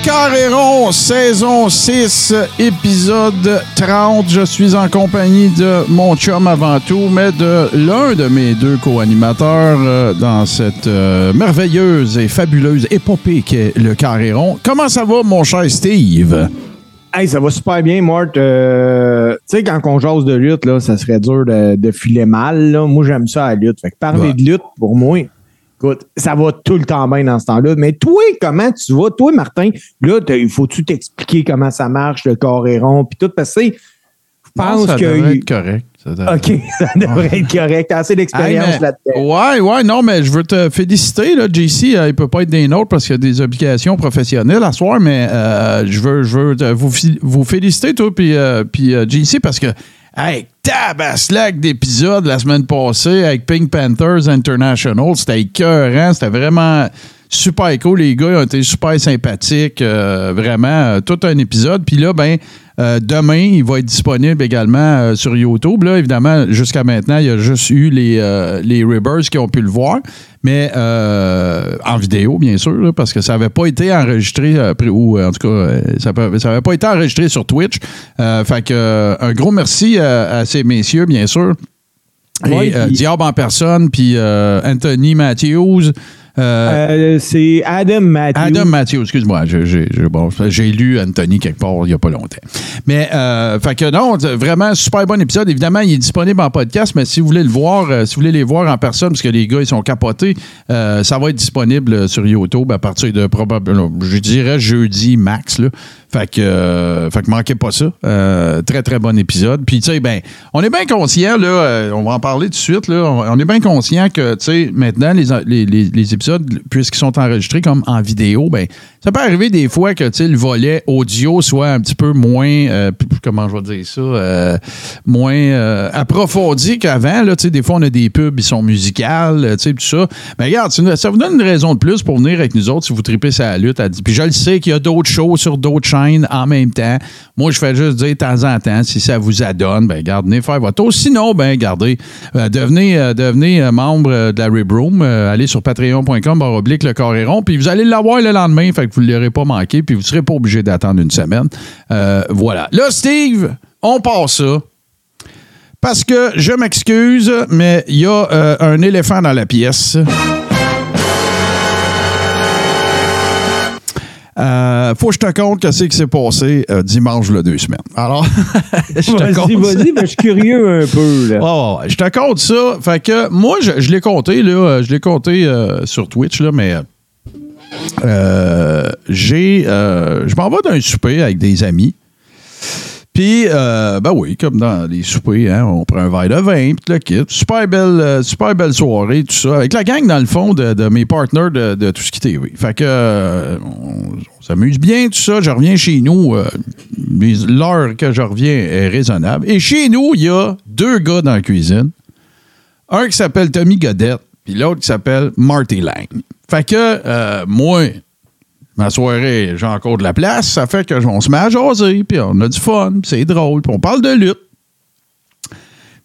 Le Carré rond, saison 6, épisode 30. Je suis en compagnie de mon chum avant tout, mais de l'un de mes deux co-animateurs euh, dans cette euh, merveilleuse et fabuleuse épopée qu'est le Carré rond. Comment ça va, mon cher Steve? Hey, ça va super bien, Mort. Euh, tu sais, quand on jase de lutte, là, ça serait dur de, de filer mal. Là. Moi, j'aime ça la lutte. Fait que parler Ouais. de lutte, pour moi, écoute, ça va tout le temps bien dans ce temps-là. Mais toi, comment tu vas? Toi, Martin, là, il faut-tu t'expliquer comment ça marche, le corps est rond, puis tout, parce que je pense ça que... devrait être correct. Ça devrait- OK, ça devrait être correct. T'as assez d'expérience là-dedans. Ouais, ouais, non, mais je veux te féliciter. Là, JC, euh, il peut pas être des nôtres parce qu'il y a des obligations professionnelles à soir, mais euh, je veux, je veux vous, vous féliciter, toi, puis, euh, puis euh, JC, parce que, hey, tabaslac d'épisodes la semaine passée avec Pink Panthers International, c'était écœurant, c'était vraiment super cool. Les gars ils ont été super sympathiques, euh, vraiment, euh, tout un épisode. Puis là, ben, euh, demain, il va être disponible également sur YouTube. Là, évidemment, jusqu'à maintenant, il y a juste eu les, les Ribbers qui ont pu le voir, mais en vidéo, bien sûr, là, parce que ça n'avait pas été enregistré, ou en tout cas, ça n'avait pas été enregistré sur Twitch. Fait que, un gros merci à, à ces messieurs, bien sûr. Et, Ouais, puis- Diable en personne, puis Anthony Matthews. Euh, Euh, c'est Adam Matthews. Adam Matthews, excuse-moi, j'ai, bon, lu Anthony quelque part il n'y a pas longtemps. Mais, euh, fait que non, vraiment super bon épisode. Évidemment, il est disponible en podcast, mais si vous voulez le voir, si vous voulez les voir en personne, parce que les gars, ils sont capotés, ça va être disponible sur YouTube à partir de probablement, je dirais jeudi max, là. Fait que, euh, fait que manquez pas ça. Euh, très, très bon épisode. Puis, tu sais, ben, on est bien conscient, là, euh, on va en parler tout de suite, là, on, on est bien conscient que, tu sais, maintenant, les, les, les- les épisodes, puisqu'ils sont enregistrés comme en vidéo, ben, ça peut arriver des fois que, le volet audio soit un petit peu moins, euh, comment je vais dire ça, euh, moins euh, approfondi qu'avant, des fois, on a des pubs, ils sont musicales, tout ça. Mais regarde, ça vous donne une raison de plus pour venir avec nous autres si vous tripez sa lutte. Puis je le sais qu'il y a d'autres shows sur d'autres chaînes en même temps. Moi, je fais juste dire de temps en temps, si ça vous adonne, ben, regarde, venez faire votre tour. Sinon, ben, regardez, devenez, devenez membre de la Rib Room. Euh, allez sur patreon.com, oblique, le carré rond, puis vous allez l'avoir le lendemain, fait que vous ne l'aurez pas manqué, puis vous ne serez pas obligé d'attendre une semaine. Euh, voilà. Là, Steve, on passe ça. Parce que je m'excuse, mais il y a euh, un éléphant dans la pièce. Euh, faut que je te compte qu'est-ce qui s'est passé euh, dimanche, le deux semaines. Alors, je te compte vas-y, mais je suis curieux un peu. Là. Ouais, ouais, ouais. je te compte ça. Fait que moi, je, je l'ai compté, là. Je l'ai compté euh, sur Twitch, là, mais. Euh, j'ai. euh, je m'en vais d'un souper avec des amis. Puis, euh, ben oui, comme dans les soupers, hein, on prend un verre de vin, puis le kit. Super belle, super belle soirée, tout ça. Avec la gang, dans le fond, de, mes partners de, Tout ce qui TV. Fait que, on, on s'amuse bien, tout ça. Je reviens chez nous. L'heure que je reviens est raisonnable. Et chez nous, il y a deux gars dans la cuisine. Un qui s'appelle Tommy Godette, puis l'autre qui s'appelle Marty Lang. Fait que, euh, moi, ma soirée, j'ai encore de la place. Ça fait que on se met à jaser, puis on a du fun, puis c'est drôle, puis on parle de lutte.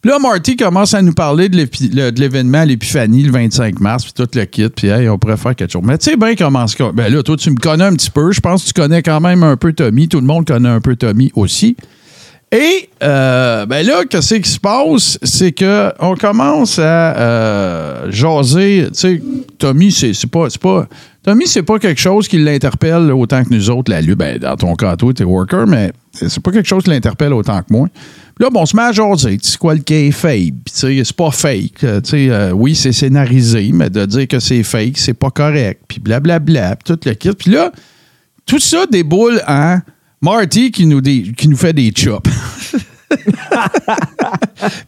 Puis là, Marty commence à nous parler de l'événement à l'Épiphanie le 25 mars, puis tout le kit, puis hey, on pourrait faire quelque chose. Mais tu sais bien comment c'est. Ben là, toi, tu me connais un petit peu. Je pense que tu connais quand même un peu Tommy. Tout le monde connaît un peu Tommy aussi. Et euh, ben là, qu'est-ce qui se passe? C'est que on commence à euh, jaser. Tu sais, Tommy, c'est pas, pas. Tommy, c'est pas quelque chose qui l'interpelle autant que nous autres, la lutte. Ben, dans ton cas, toi, t'es worker, mais c'est pas quelque chose qui l'interpelle autant que moi. Puis là, bon, on se met à jaser. C'est quoi le tu sais, c'est pas fake. Euh, euh, oui, c'est scénarisé, mais de dire que c'est fake, c'est pas correct. Puis blablabla, puis tout le kit. Puis là, tout ça déboule en Marty qui nous, dé- qui nous fait des chops. tu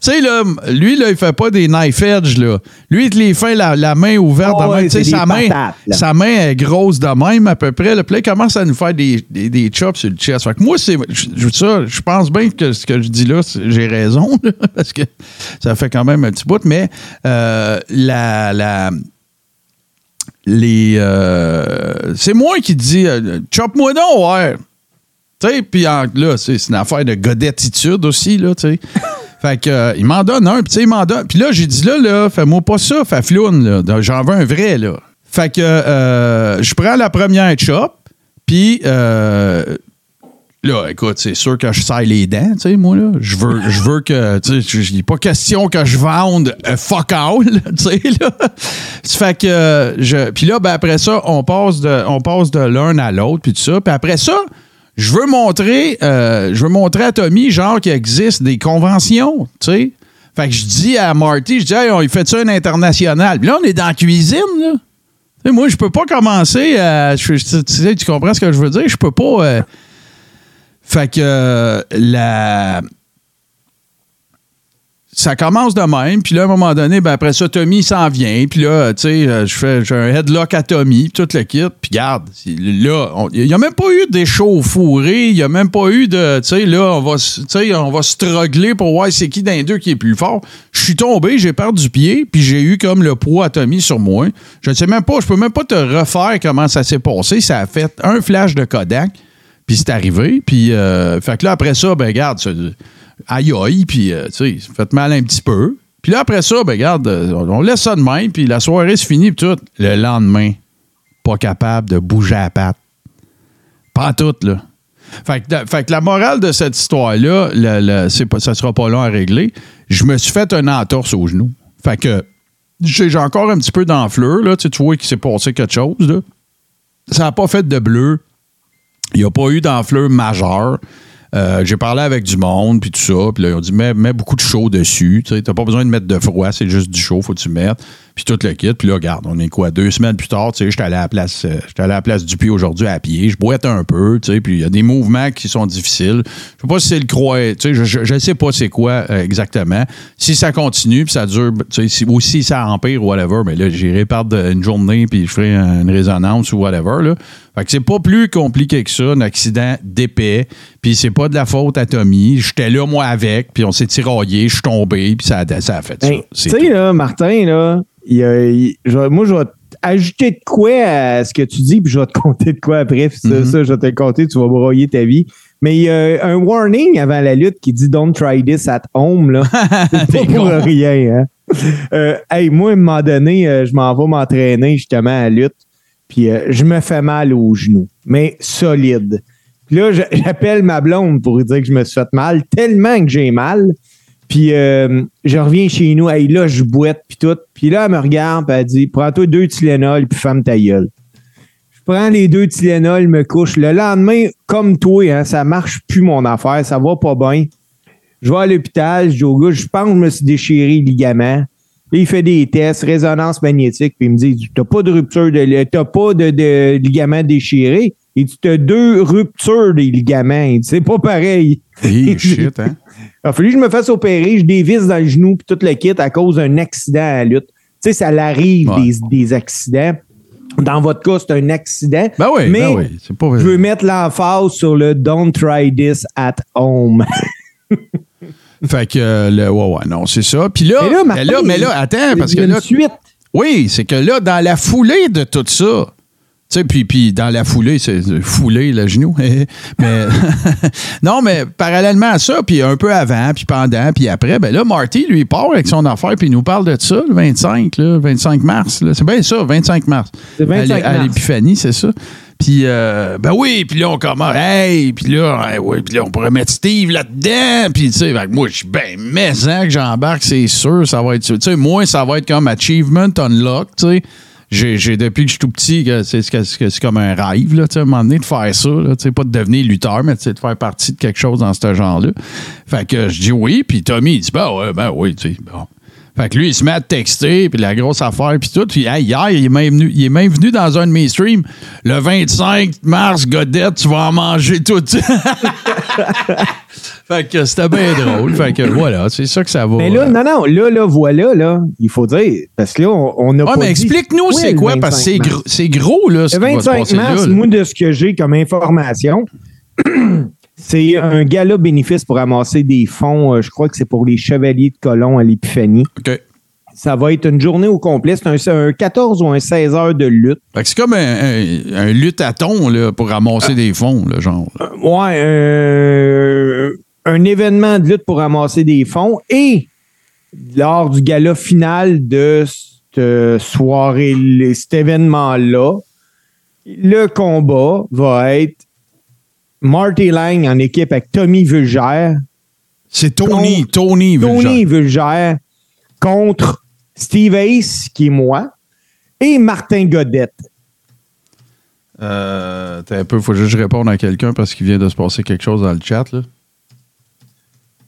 sais, là, lui, là, il fait pas des knife edge, là. Lui, il te les fait la, la main ouverte. De ouais. Tu sais, sa des main, patates, sa main est grosse de même, à peu près. Là. Puis là, il commence à nous faire des, des, des chops sur le chest. Fait que moi, c'est, je, ça, je pense bien que ce que je dis là, j'ai raison, là, parce que ça fait quand même un petit bout. Mais euh, la, la, les. euh, c'est moi qui dis euh, chop-moi donc, ouais. Tu sais, puis là, c'est une affaire de godettitude aussi, là, tu sais. Fait que, euh, il m'en donne un, puis tu sais, il m'en donne. Puis là, j'ai dit, là, là, fais-moi pas ça, fafloune, là. Donc, J'en veux un vrai, là. Fait que, euh, je prends la première chop, puis, euh, là, écoute, c'est sûr que je serre les dents, tu sais, moi, là. Je veux, je veux que, tu sais, il n'est pas question que je vende euh, fuck all, là, tu sais, là. Fait que, je, puis là, ben, après ça, on passe de, on passe de l'un à l'autre, puis tout ça. Puis après ça, je veux montrer, euh, je veux montrer à Tommy, genre, qu'il existe des conventions, tu sais. Fait que je dis à Marty, je dis, hey, on fait ça un international. Puis là, on est dans la cuisine, là. Moi, je peux pas commencer à. tu, sais, tu comprends ce que je veux dire? Je peux pas. euh, fait que euh, la. Ça commence de même, puis là, à un moment donné, ben après ça, Tommy s'en vient, puis là, tu sais, euh, je fais j'ai un headlock à Tommy, tout le kit, puis garde, là, il n'y a même pas eu d'échauffourée, il n'y a même pas eu de, tu sais, là, on va, on va struggler pour voir c'est qui d'un deux qui est plus fort. Je suis tombé, j'ai perdu pied, puis j'ai eu comme le poids à Tommy sur moi. Je ne sais même pas, je peux même pas te refaire comment ça s'est passé. Ça a fait un flash de Kodak, puis c'est arrivé, puis, euh, fait que là, après ça, ben, garde, aïe aïe, puis, euh, tu sais, ça fait mal un petit peu. Puis là, après ça, ben, regarde, euh, on laisse ça de même, puis la soirée se finit, puis tout. Le lendemain, pas capable de bouger à patte. Pas tout, là. Fait que, fait que la morale de cette histoire-là, le- le- ça sera pas long à régler. Je me suis fait un entorse au genou. Fait que j'ai encore un petit peu d'enflure, là. Tu tu vois qu'il s'est passé quelque chose, là. Ça n'a pas fait de bleu. Il n'y a pas eu d'enflure majeure. Euh, j'ai parlé avec du monde, puis tout ça. Puis là, ils ont dit, mets, mets beaucoup de chaud dessus. Tu n'as pas besoin de mettre de froid, c'est juste du chaud, faut que tu mettes. Puis tout le kit. Puis là, regarde, on est quoi, deux semaines plus tard, tu sais, j'étais allé à la place, euh, allé à la place du puits aujourd'hui à pied. Je boite un peu, tu sais, puis il y a des mouvements qui sont difficiles. Je sais pas si c'est le croix, tu sais, je ne sais pas c'est quoi euh, exactement. Si ça continue, puis ça dure, tu sais, si, ou si ça empire ou whatever, mais là, j'irai perdre une journée, puis je ferai une résonance ou whatever, là. Fait que c'est pas plus compliqué que ça, un accident d'épais. Puis c'est pas de la faute à Tommy. J'étais là, moi, avec, puis on s'est tiraillé, je suis tombé, puis ça, a- ça a fait ça. Ben, tu C'est sais, là, Martin, là, il il- moi, je vais ajouter de quoi à ce que tu dis, puis je vais te compter de quoi après. Puis ça, Mhm. ça, je vais te le compter, tu vas broyer ta vie. Mais il y a un warning avant la lutte qui dit Don't try this at home. Là. Pas pour rien. Hein? Euh, hey, moi, à un moment donné, euh, je m'en vais m'entraîner justement à la lutte. Puis euh, je me fais mal au genou, mais solide. Puis là, j'appelle ma blonde pour lui dire que je me suis fait mal, tellement que j'ai mal. Puis euh, je reviens chez nous, là, je boite, puis tout. Puis là, elle me regarde, puis elle dit Prends-toi deux Tylenol, puis ferme ta gueule. Je prends les deux Tylenol, me couche. Le lendemain, comme toi, hein, ça marche plus mon affaire, ça va pas bien. Je vais à l'hôpital, je dis au gars, je pense que je me suis déchiré le ligament. Il fait des tests, résonance magnétique, puis il me dit T'as pas de rupture de t'as pas de, de ligament déchiré. Et tu as deux ruptures des ligaments. C'est pas pareil. Hey, shit, hein? Il a fallu que je me fasse opérer, je dévisse dans le genou puis tout le kit à cause d'un accident à la lutte. Tu sais, ça l'arrive Ouais. des, des accidents. Dans votre cas, c'est un accident. Ben oui, Mais ben oui. Pas... je veux mettre l'emphase sur le Don't try this at home. Fait que, euh, le, ouais, ouais, non, c'est ça. Puis là, Mais là, mais Martin, là, mais là, attends, parce que là, suite. Oui, c'est que là, dans la foulée de tout ça, tu sais, puis, puis dans la foulée, c'est fouler le genou. mais non, mais parallèlement à ça, puis un peu avant, puis pendant, puis après, ben là, Marty, lui, il part avec son affaire, puis il nous parle de ça, le 25, là, 25 mars. là. C'est bien ça, 25 mars. C'est 25 à, l'é- à mars. l'épiphanie, c'est ça. Puis, euh, ben oui, puis là, on commence, hey, puis là, hey, ouais, puis là, on pourrait mettre Steve là-dedans, puis tu sais, moi, je suis ben maison que j'embarque, c'est sûr, ça va être, tu sais, moi, ça va être comme Achievement Unlock, tu sais. J'ai, depuis que je suis tout petit, c'est, comme un rêve, là, à un moment donné, de faire ça, là, pas de devenir lutteur, mais de faire partie de quelque chose dans ce genre-là. Fait que je dis oui, puis Tommy, il dit, ben ouais, ben oui, tu sais, bon. Fait que lui, il se met à texter, puis la grosse affaire, puis tout. Puis hey, hier, il est, même venu, il est même venu dans un de mes streams. Le 25 mars, Godette, tu vas en manger tout. fait que c'était bien drôle. Fait que voilà, c'est ça que ça va. Mais là, non, non, là, là, voilà, là, il faut dire, parce que là, on, a Ouais, pas mais explique-nous c'est quoi, parce que c'est 25 gros, c'est gros, là, ce Le qui va se 25 passer mars, moi, de ce que j'ai comme information, c'est un gala bénéfice pour ramasser des fonds. euh, je crois que c'est pour les Chevaliers de Colomb à l'Épiphanie. OK. ça va être une journée au complet. C'est un, c'est un 14 ou un 16 heures de lutte. C'est comme un, un, un lutte-à-thon là, pour ramasser des fonds, là, genre. là. Ouais, euh, un événement de lutte pour ramasser des fonds. Et lors du gala final de cette soirée, cet événement-là, le combat va être Marty Lang en équipe avec Tommy Vulgère. C'est Tony, Contre- Tony, Tony Vulgère. Vulgère contre Steve Ace, qui est moi, et Martin Godette. Euh, t'as un peu, faut juste réponde à quelqu'un parce qu'il vient de se passer quelque chose dans le chat, là.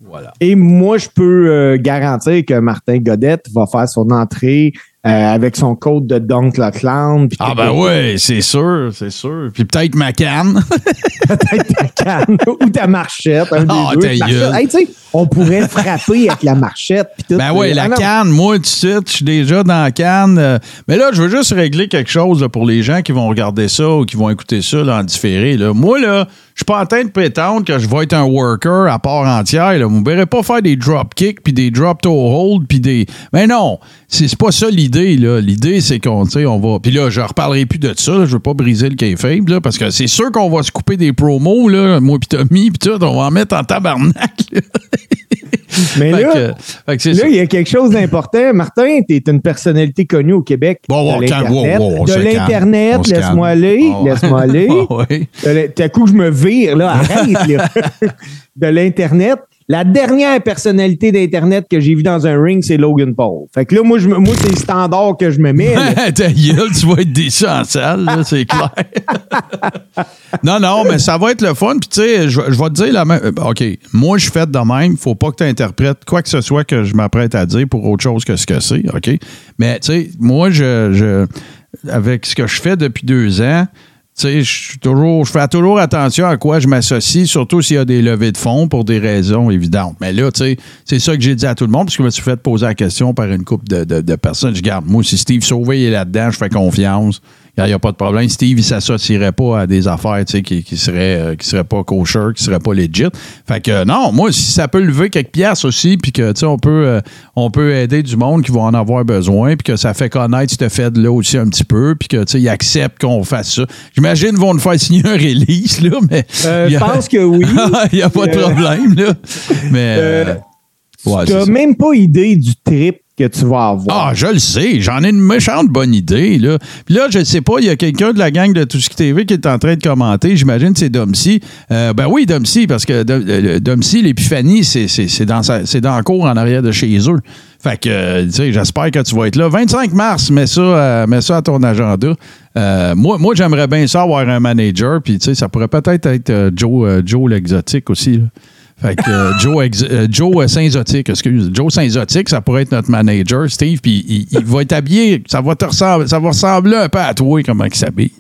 Voilà. Et moi, je peux euh, garantir que Martin Godette va faire son entrée euh, avec son code de Dunk le Clown. Ah ben ouais, c'est sûr, c'est sûr. Puis peut-être ma canne. Peut-être ta canne ou ta marchette. Un des Ah, deux. ta Marchette. gueule. Hey, tu sais, on pourrait frapper avec la marchette. puis tout. Ben ouais, la Ah canne, moi, tu sais, je suis déjà dans la canne. euh, Mais là, je veux juste régler quelque chose là, pour les gens qui vont regarder ça ou qui vont écouter ça là, en différé. Là. Moi, là, je suis pas en train de prétendre que je vais être un worker à part entière. Là. Vous ne verrez pas faire des drop kicks puis des drop toe hold puis des. Mais non, c'est pas ça l'idée. là. L'idée, c'est qu'on on va. Puis là, je reparlerai plus de ça. là. Je veux pas briser le kayfabe là, parce que c'est sûr qu'on va se couper des promos, là, moi puis Tommy, puis tout. On va en mettre en tabarnak. Mais Fait là, que- fait que c'est là, il y a quelque chose d'important. Martin, tu es une personnalité connue au Québec. Bon, bon, de l'Internet. wow, wow, se laisse-moi aller. Ah. Laisse-moi aller. Ah l'in- Tout à coup, je me vire, là. Arrête, là. de l'Internet. La dernière personnalité d'Internet que j'ai vue dans un ring, c'est Logan Paul. Fait que là, moi, je moi c'est le standard que je me mets. Ta gueule, tu vas être déçu en salle, là, c'est clair. non, non, mais ça va être le fun. Puis, tu sais, je, je vais te dire la même. euh, OK, moi, je suis fait de même. faut pas que tu interprètes quoi que ce soit que je m'apprête à dire pour autre chose que ce que c'est. OK? Mais, tu sais, moi, je, je. Avec ce que je fais depuis deux ans, je suis toujours, je fais toujours attention à quoi je m'associe, surtout s'il y a des levées de fonds pour des raisons évidentes. Mais là, tu sais, c'est ça que j'ai dit à tout le monde, parce que je me suis fait poser la question par une couple de, de- de personnes. Je garde, moi, si Steve Sauvé est là-dedans, je fais confiance. Il n'y a pas de problème. Steve, il s'associerait pas à des affaires tu sais, qui, qui, seraient, euh, qui seraient pas kosher, qui seraient pas legit. Fait que euh, non, moi, si ça peut lever quelques pièces aussi, puis que tu sais, on peut, euh, on peut aider du monde qui va en avoir besoin, puis que ça fait connaître ce fait-là aussi un petit peu, puis que tu sais, ils acceptent qu'on fasse ça. J'imagine qu'ils vont nous faire signer un release, là, mais. Euh, je pense que oui. Il n'y a pas de problème, là. Mais. ouais, tu n'as même pas idée du trip que tu vas avoir. Ah, je le sais. J'en ai une méchante bonne idée. Là. Puis là, je ne sais pas, il y a quelqu'un de la gang de qui TV qui est en train de commenter. J'imagine que c'est Domcy. Euh, ben oui, Domcy, parce que Dom- euh, l'épiphanie, c'est dans, dans cours en arrière de chez eux. Fait que, euh, tu sais, j'espère que tu vas être là. 25 mars, mets ça, mets ça à ton agenda. Moi, moi j'aimerais bien ça avoir un manager. Puis, tu sais, ça pourrait peut-être être Joe, Joe l'exotique aussi. Fait que euh, Joe, Ex- euh, Joe euh, Saint-Zotique, excuse. Joe Saint-Zotique, ça pourrait être notre manager, Steve, puis il, il va être habillé, ça va te ressembler, ça va ressembler un peu à toi, comment il s'habille.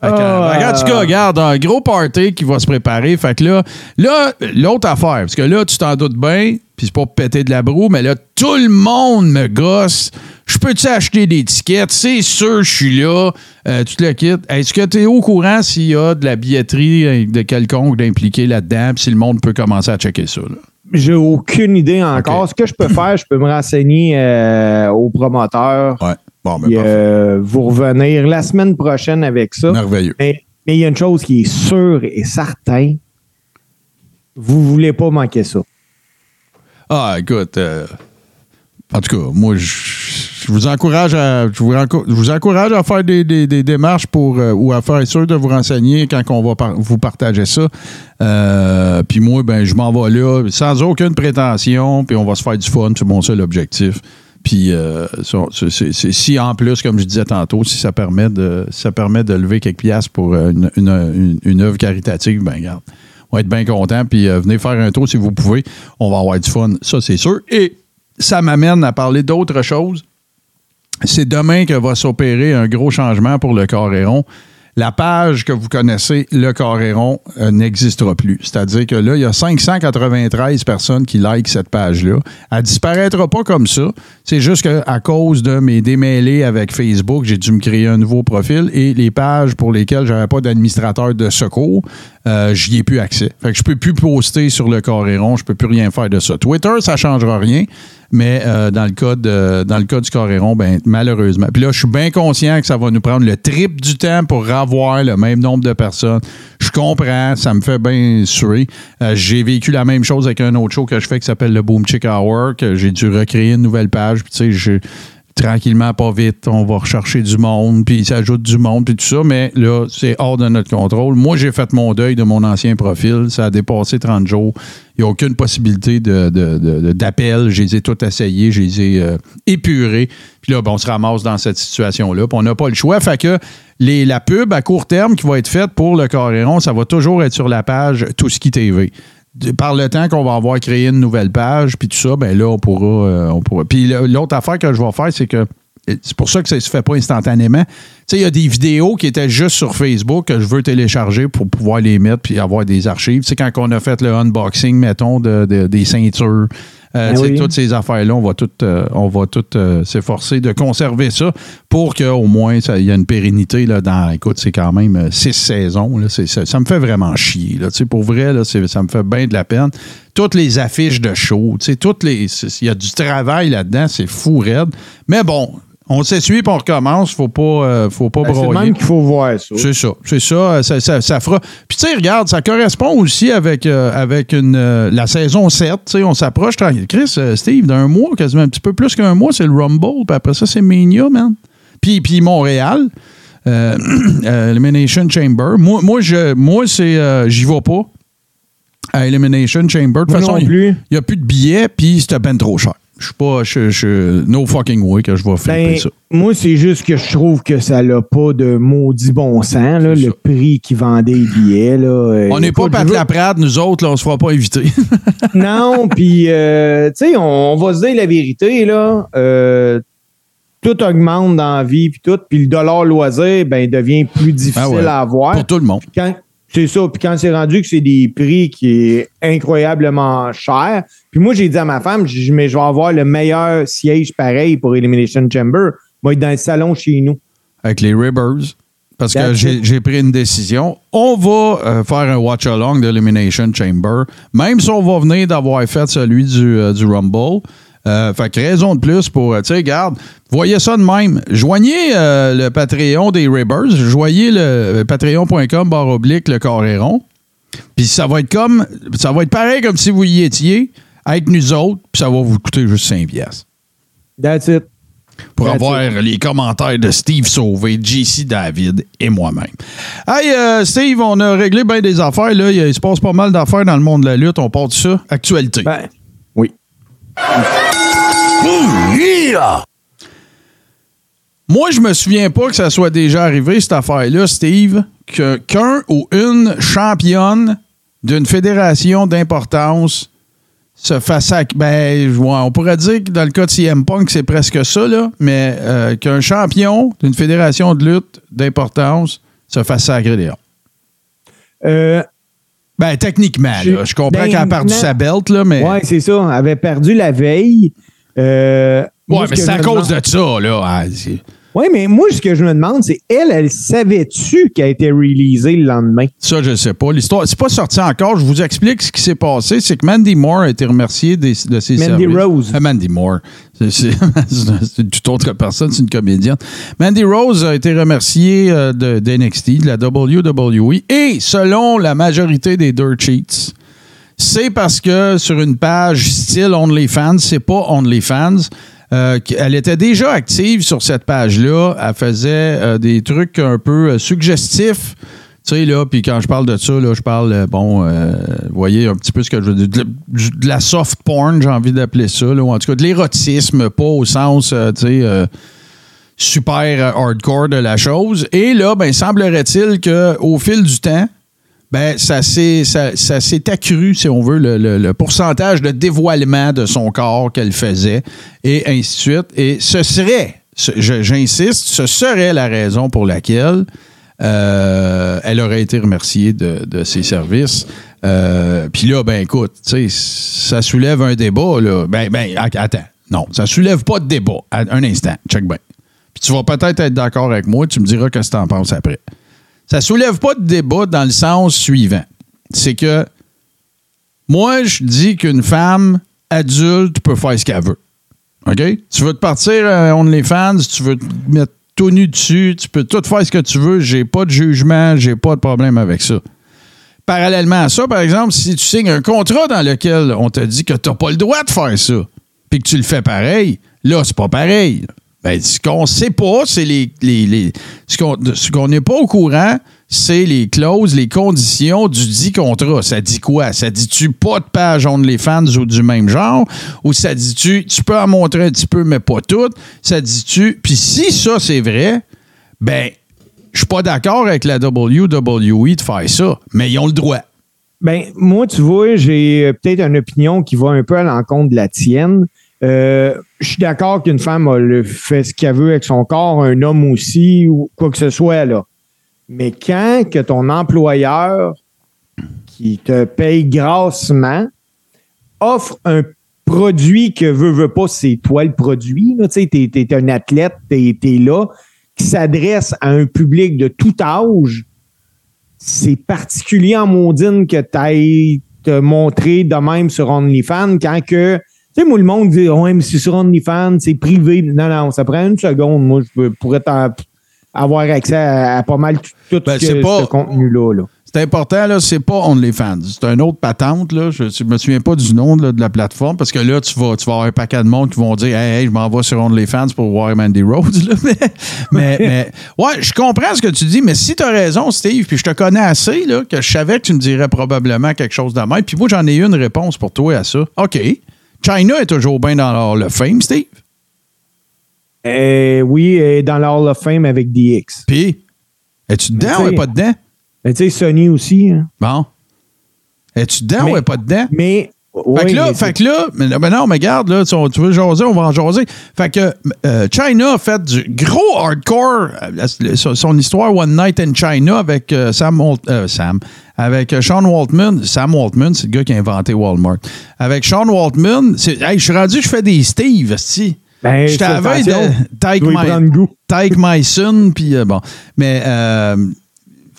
Fait que, euh, Ah. regarde, en tout cas, regarde, un gros party qui va se préparer. Fait que là, là, l'autre affaire, parce que là, tu t'en doutes bien, puis c'est pas pour péter de la broue, mais là, tout le monde me gosse. Je peux-tu acheter des tickets? C'est sûr, je suis là. Euh, tu te le quittes. Est-ce que tu es au courant s'il y a de la billetterie euh, de quelconque d'impliquer là-dedans, puis si le monde peut commencer à checker ça? là? J'ai aucune idée encore. Ce que je peux faire, je peux me renseigner euh, au promoteur Ouais. Bon, ben, euh, vous revenir la semaine prochaine avec ça. Merveilleux. Mais mais il y a une chose qui est sûre et certaine. Vous voulez pas manquer ça. Ah, écoute, euh, en tout cas, moi, je, je vous encourage à, je vous, enco- je vous encourage à faire des, des- des démarches pour, euh, ou à faire sûr de vous renseigner quand on va par- vous partager ça. Euh, puis moi, ben, je m'en vais là, sans aucune prétention, puis on va se faire du fun, c'est mon seul objectif. Puis euh, si en plus, comme je disais tantôt, si ça permet de, ça permet de lever quelques piastres pour euh, une, œuvre caritative, ben regarde, on va être bien content. Puis euh, venez faire un tour si vous pouvez. On va avoir du fun, ça c'est sûr. Et ça m'amène à parler d'autre chose. C'est demain que va s'opérer un gros changement pour le Coréron. La page que vous connaissez, le Coréron, euh, n'existera plus. C'est-à-dire que là, il y a 593 personnes qui likent cette page-là. Elle disparaîtra pas comme ça. C'est juste qu'à cause de mes démêlés avec Facebook, j'ai dû me créer un nouveau profil et les pages pour lesquelles j'avais pas d'administrateur de secours, euh, j'y ai plus accès. Fait que je peux plus poster sur le Coréron, je peux plus rien faire de ça. Twitter, ça changera rien. Mais euh, dans, le cas de, dans le cas du Coréron, ben, malheureusement. Puis là, je suis bien conscient que ça va nous prendre le triple du temps pour revoir le même nombre de personnes. Je comprends, ça me fait bien suer. Euh, j'ai vécu la même chose avec un autre show que je fais qui s'appelle le Boom Chick Hour, que j'ai dû recréer une nouvelle page. Puis tu sais, tranquillement, pas vite, on va rechercher du monde, puis il s'ajoute du monde, puis tout ça, mais là, c'est hors de notre contrôle. Moi, j'ai fait mon deuil de mon ancien profil, ça a dépassé 30 jours. Il n'y a aucune possibilité d'appel. De, je les ai tout essayés, je les ai euh, épurés. Puis là, ben, on se ramasse dans cette situation-là, puis on n'a pas le choix. Fait que les, la pub à court terme qui va être faite pour le Coréron, ça va toujours être sur la page Tout ce qui TV par le temps qu'on va avoir créé une nouvelle page, puis tout ça, ben là, on pourra. Euh, on pourra. Puis l'autre affaire que je vais faire, c'est que c'est pour ça que ça ne se fait pas instantanément. Tu sais, il y a des vidéos qui étaient juste sur Facebook que je veux télécharger pour pouvoir les mettre puis avoir des archives. Tu sais, quand on a fait le unboxing, mettons, de, des ceintures, euh, ben toutes ces affaires-là, on va toutes euh, on va tout euh, s'efforcer de conserver ça pour qu'au moins il y ait une pérennité là, dans. Écoute, c'est quand même six saisons. Là, ça, me fait vraiment chier. Là, pour vrai, là, ça me fait bien de la peine. Toutes les affiches de show, toutes les. Il y a du travail là-dedans, c'est fou raide. Mais bon, on s'essuie et on recommence. Faut pas, euh, faut pas ben, broyer. C'est même qu'il faut voir ça. C'est ça. C'est ça, ça, ça, fera. Puis tu sais, regarde, ça correspond aussi avec, euh, avec une, euh, la saison 7. Tu sais, on s'approche tranquille. Chris, Steve, d'un mois, quasiment un petit peu plus qu'un mois, c'est le Rumble. Puis après ça, c'est Mania, man. Puis, puis Montréal. Elimination Chamber. Moi, moi, je, moi c'est, j'y vais pas à Elimination Chamber. De toute façon, il n'y a plus de billets, puis c'était ben trop cher. Je suis pas. Je, no fucking way que je vais faire ben, ça. Moi, c'est juste que je trouve que ça n'a pas de maudit bon sens, là, le prix qui vendait les billets. Là. Euh, on n'est pas Pat la Laprade, nous autres, là, on se fera pas éviter. non, puis, euh, tu sais, on, va se dire la vérité, là. Euh, tout augmente dans la vie, puis tout, puis le dollar loisir, ben, devient plus difficile ah à avoir. Pour tout le monde. C'est ça. Puis quand c'est rendu que c'est des prix qui est incroyablement cher, puis moi, j'ai dit à ma femme, je, mais je vais avoir le meilleur siège pareil pour Elimination Chamber. Vais être dans le salon chez nous. Avec les Ribbers. Parce que j'ai pris une décision. On va euh, faire un watch-along d'Elimination Chamber. Même si on va venir d'avoir fait celui du, euh, du Rumble. Euh, fait que raison de plus pour, tu sais, garde, voyez ça de même. Joignez euh, le Patreon des Ribbers, joignez le patreon.com barre oblique le Coréron. Puis ça va être comme, ça va être pareil comme si vous y étiez avec nous autres, puis ça va vous coûter juste 5 piastres. That's it. Pour avoir les commentaires de Steve Sauvé, JC David et moi-même. Hey, euh, Steve, on a réglé bien des affaires. Là. Il se passe pas mal d'affaires dans le monde de la lutte. On part de ça. Actualité. Ben. Moi, je me souviens pas que ça soit déjà arrivé, cette affaire-là, Steve, qu'un ou une championne d'une fédération d'importance se fasse à, ben, on pourrait dire que dans le cas de CM Punk, c'est presque ça, là, mais euh, qu'un champion d'une fédération de lutte d'importance se fasse sacrer euh, ben, techniquement, je, je comprends ben, qu'elle a perdu sa belt, là, mais. Ouais, c'est ça. Elle avait perdu la veille. Euh, ouais, mais c'est à cause de ça, là. Oui, mais moi, ce que je me demande, c'est elle, elle savait-tu qu'elle a été releasée le lendemain? Ça, je ne sais pas. L'histoire, c'est pas sorti encore. Je vous explique ce qui s'est passé. C'est que Mandy Moore a été remerciée de ses Mandy Rose. Euh, Mandy Moore. C'est une toute autre personne, c'est une comédienne. Mandy Rose a été remerciée euh, de, d'NXT, de la WWE, et selon la majorité des Dirt Cheats, c'est parce que sur une page style OnlyFans, c'est pas OnlyFans, euh, elle était déjà active sur cette page-là. Elle faisait euh, des trucs un peu euh, suggestifs. Tu sais, là, puis quand je parle de ça, là, je parle, bon, voyez un petit peu ce que je veux dire, de, la soft porn, j'ai envie d'appeler ça, ou en tout cas de l'érotisme, pas au sens, super hardcore de la chose. Et là, ben, semblerait-il qu'au fil du temps, ben, ça s'est, ça, s'est accru, si on veut, le, pourcentage de dévoilement de son corps qu'elle faisait, et ainsi de suite. Et ce serait, j'insiste, ce serait la raison pour laquelle euh, elle aurait été remerciée de, ses services. Euh, Puis là, ben écoute, ça soulève un débat. Là. Ben, ben, attends. non, ça soulève pas de débat. Un instant, check bien. Puis tu vas peut-être être d'accord avec moi, tu me diras ce que tu en penses après. Ça soulève pas de débat dans le sens suivant. C'est que moi, je dis qu'une femme adulte peut faire ce qu'elle veut. OK? Tu veux te partir à OnlyFans, tu veux te mettre tout nu dessus, tu peux tout faire ce que tu veux, j'ai pas de jugement, j'ai pas de problème avec ça. Parallèlement à ça, par exemple, si tu signes un contrat dans lequel on te dit que tu n'as pas le droit de faire ça, puis que tu le fais pareil, là, c'est pas pareil. Ben, ce qu'on sait pas, c'est les, les- les- ce qu'on n'est pas au courant, c'est les clauses, les conditions du dit contrat. Ça dit quoi? Ça dit-tu pas de page OnlyFans ou du même genre? Ou ça dit-tu, tu peux en montrer un petit peu, mais pas tout? Ça dit-tu, puis si ça c'est vrai, ben, je suis pas d'accord avec la WWE de faire ça, mais ils ont le droit. Ben, moi, tu vois, j'ai euh, peut-être une opinion qui va un peu à l'encontre de la tienne. Euh, je suis d'accord qu'une femme a fait ce qu'elle veut avec son corps, un homme aussi, ou quoi que ce soit, là. Mais quand que ton employeur, qui te paye grassement, offre un produit que veut, veut pas, c'est toi le produit. Tu sais, t'es, t'es un athlète, t'es, t'es là, qui s'adresse à un public de tout âge, c'est particulier en maudine que tu ailles te montrer de même sur OnlyFans quand que. Sais, moi, le monde dit Ouais, mais c'est sur OnlyFans, c'est privé. Non, non, ça prend une seconde. Moi, je pourrais avoir accès à, à pas mal tout, Ben, ce, c'est pas- ce contenu-là. Là. C'est important, là, c'est pas OnlyFans. C'est un autre patente, là. Je, je me souviens pas du nom là, de la plateforme parce que là, tu vas, tu vas avoir un paquet de monde qui vont dire Hey, hey, je m'en vais sur OnlyFans pour voir Mandy Rhodes. là. Mais, mais, mais- ouais, je comprends ce que tu dis, mais si tu as raison, Steve, puis je te connais assez, là, que je savais que tu me dirais probablement quelque chose de même. Puis moi, j'en ai une réponse pour toi à ça. OK. China est toujours bien dans leur- le fame, Steve. Euh, oui, euh, dans la Hall of Fame avec DX. Puis, es-tu dedans ou est pas dedans? Mais tu sais, Sony aussi. hein. Bon. Es-tu dedans Mais- ou est pas dedans? Mais. Fait que là, mais fait que là, mais, mais non, mais regarde, là, tu, tu veux jaser, on va en jaser. Fait que euh, China a fait du gros hardcore, euh, son, son histoire One Night in China avec euh, Sam, euh, Sam, avec Sean Waltman. Sam Waltman, c'est le gars qui a inventé Walmart. Avec Sean Waltman, c'est- hey, je suis rendu, je fais des Steve, si. Ben, veille attention, de y My- goût. Tyke Myson, puis bon. Mais, euh,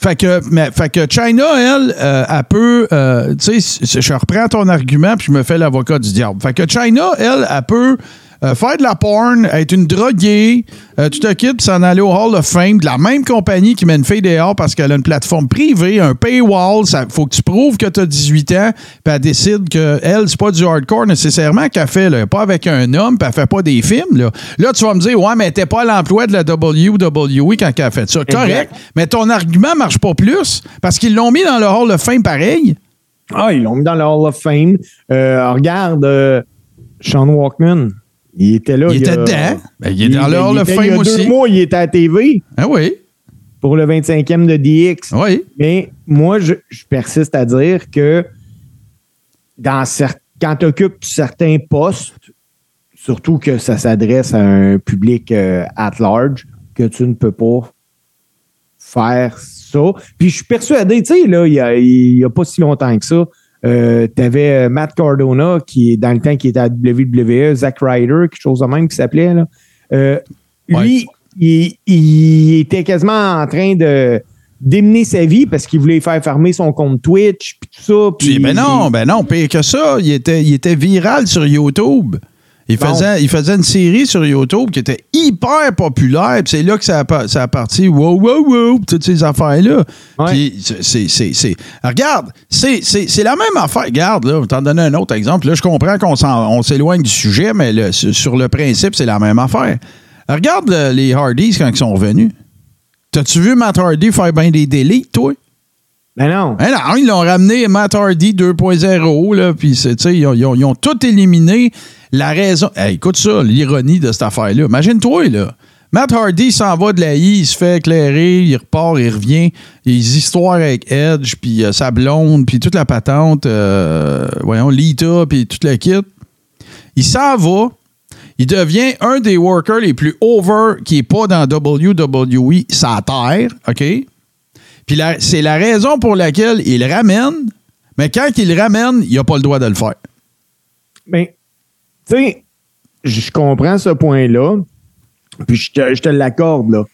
fait que, mais, fait que China, elle, euh, elle peut, euh, tu sais, je reprends ton argument, puis je me fais l'avocat du diable. Fait que China, elle, elle peut euh, faire de la porn, être une droguée, euh, tu te quittes, s'en aller au Hall of Fame, de la même compagnie qui met une fille dehors parce qu'elle a une plateforme privée, un paywall, ça faut que tu prouves que tu as 18 ans, puis elle décide que elle, c'est pas du hardcore nécessairement qu'elle fait, là, pas avec un homme, puis elle fait pas des films. Là, là tu vas me dire, ouais, mais t'es pas à l'emploi de la WWE quand elle a fait ça. Correct, mais ton argument marche pas plus parce qu'ils l'ont mis dans le Hall of Fame pareil. Ah, ils l'ont mis dans le Hall of Fame. Euh, regarde, euh, Sean Walkman. Il était là. Il était a- dedans. Ben, il est dans le il y a aussi. deux mois, il était à TV Ah oui, pour le 25e de DX. oui. Mais moi, je, je persiste à dire que dans quand tu occupes certains postes, surtout que ça s'adresse à un public euh, at large, que tu ne peux pas faire ça. Puis je suis persuadé, tu sais, là, il n'y il a pas si longtemps que ça, tu avais Matt Cardona, qui est dans le temps qui était à WWE, Zack Ryder, quelque chose de même qui s'appelait. là. Euh, Lui, il, il était quasiment en train de d'émener sa vie parce qu'il voulait faire fermer son compte Twitch puis tout ça. Puis, puis- ben non, ben non, pire que ça. Il était, il était viral sur YouTube. Il faisait, il faisait une série sur YouTube qui était hyper populaire. C'est là que ça a, ça a parti wow, wow, wow, toutes ces affaires-là. Ouais. Puis c'est- Regarde, c'est la même affaire. Regarde, là, je vais t'en donner un autre exemple. Là, je comprends qu'on s'éloigne du sujet, mais le- sur sur le principe, c'est la même affaire. Regarde le- les Hardys quand ils sont revenus. T'as-tu vu Matt Hardy faire bien des délits, toi? Ben non. Hein, non, ils l'ont ramené Matt Hardy 2.0, là, puis ils, ont- ils ils ont tout éliminé. La raison. Écoute ça, l'ironie de cette affaire-là. Imagine-toi, là. Matt Hardy s'en va de la I, il se fait éclairer, il repart, il revient. Les histoires avec Edge, puis euh, sa blonde, puis toute la patente, euh, voyons, Lita, puis toute la kit. Il s'en va. Il devient un des workers les plus over qui n'est pas dans WWE, sa terre, OK? Puis c'est la raison pour laquelle il ramène, mais quand il ramène, il n'a pas le droit de le faire. Ben, tu sais, je comprends ce point-là, puis je te, je te l'accorde, là.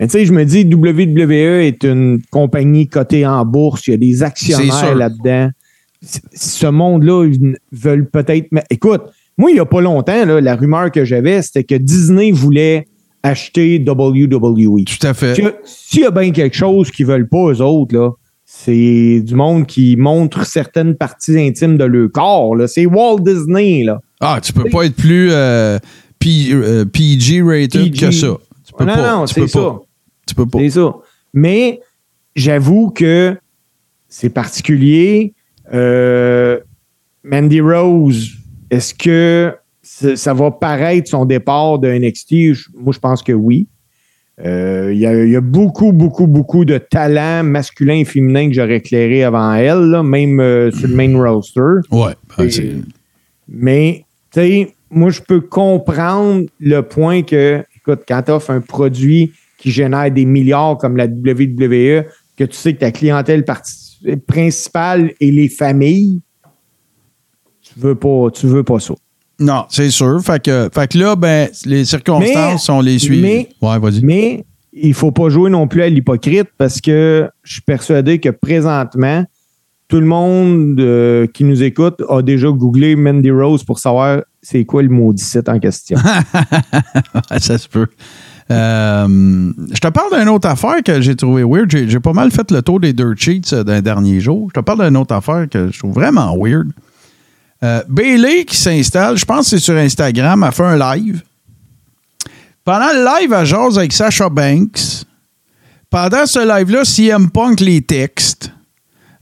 Mais tu sais, je me dis, WWE est une compagnie cotée en bourse, il y a des actionnaires là-dedans. Ce monde-là, ils veulent peut-être. mais Écoute, moi, il n'y a pas longtemps, là, la rumeur que j'avais, c'était que Disney voulait acheter WWE. Tout à fait. S'il y a- bien quelque chose qu'ils veulent pas, eux autres, là, c'est du monde qui montre certaines parties intimes de leur corps. là. C'est Walt Disney, là. Ah, tu peux pas être plus euh, P- euh, PG rated PG. que ça. Tu peux non, pas. non, tu c'est peux ça. pas. Tu peux pas. C'est ça. Mais j'avoue que c'est particulier. Euh, Mandy Rose, est-ce que ça va paraître son départ de NXT? Moi, je pense que oui. Euh, Il y, a, il y a beaucoup, beaucoup, beaucoup de talents masculins et féminins que j'aurais éclairé avant elle, là, même euh, sur le main roster. Ouais. ben, Et- Mais, tu sais, moi, je peux comprendre le point que, écoute, quand tu offres un produit qui génère des milliards comme la WWE, que tu sais que ta clientèle principale est les familles, tu veux pas, tu veux pas ça. Non, c'est sûr. Fait que, fait que là, ben, les circonstances, on les suit. mais- ouais. Mais il faut pas jouer non plus à l'hypocrite parce que je suis persuadé que présentement, tout le monde euh, qui nous écoute a déjà googlé Mandy Rose pour savoir c'est quoi le maudit site en question. Ça se peut. Euh, je te parle d'une autre affaire que j'ai trouvé weird. J'ai, j'ai pas mal fait le tour des dirt sheets euh, d'un dernier jour. Je te parle d'une autre affaire que je trouve vraiment weird. Euh, Bailey qui s'installe, je pense que c'est sur Instagram, a fait un live. Pendant le live, elle jase avec Sasha Banks. Pendant ce live-là, CM Punk les texte.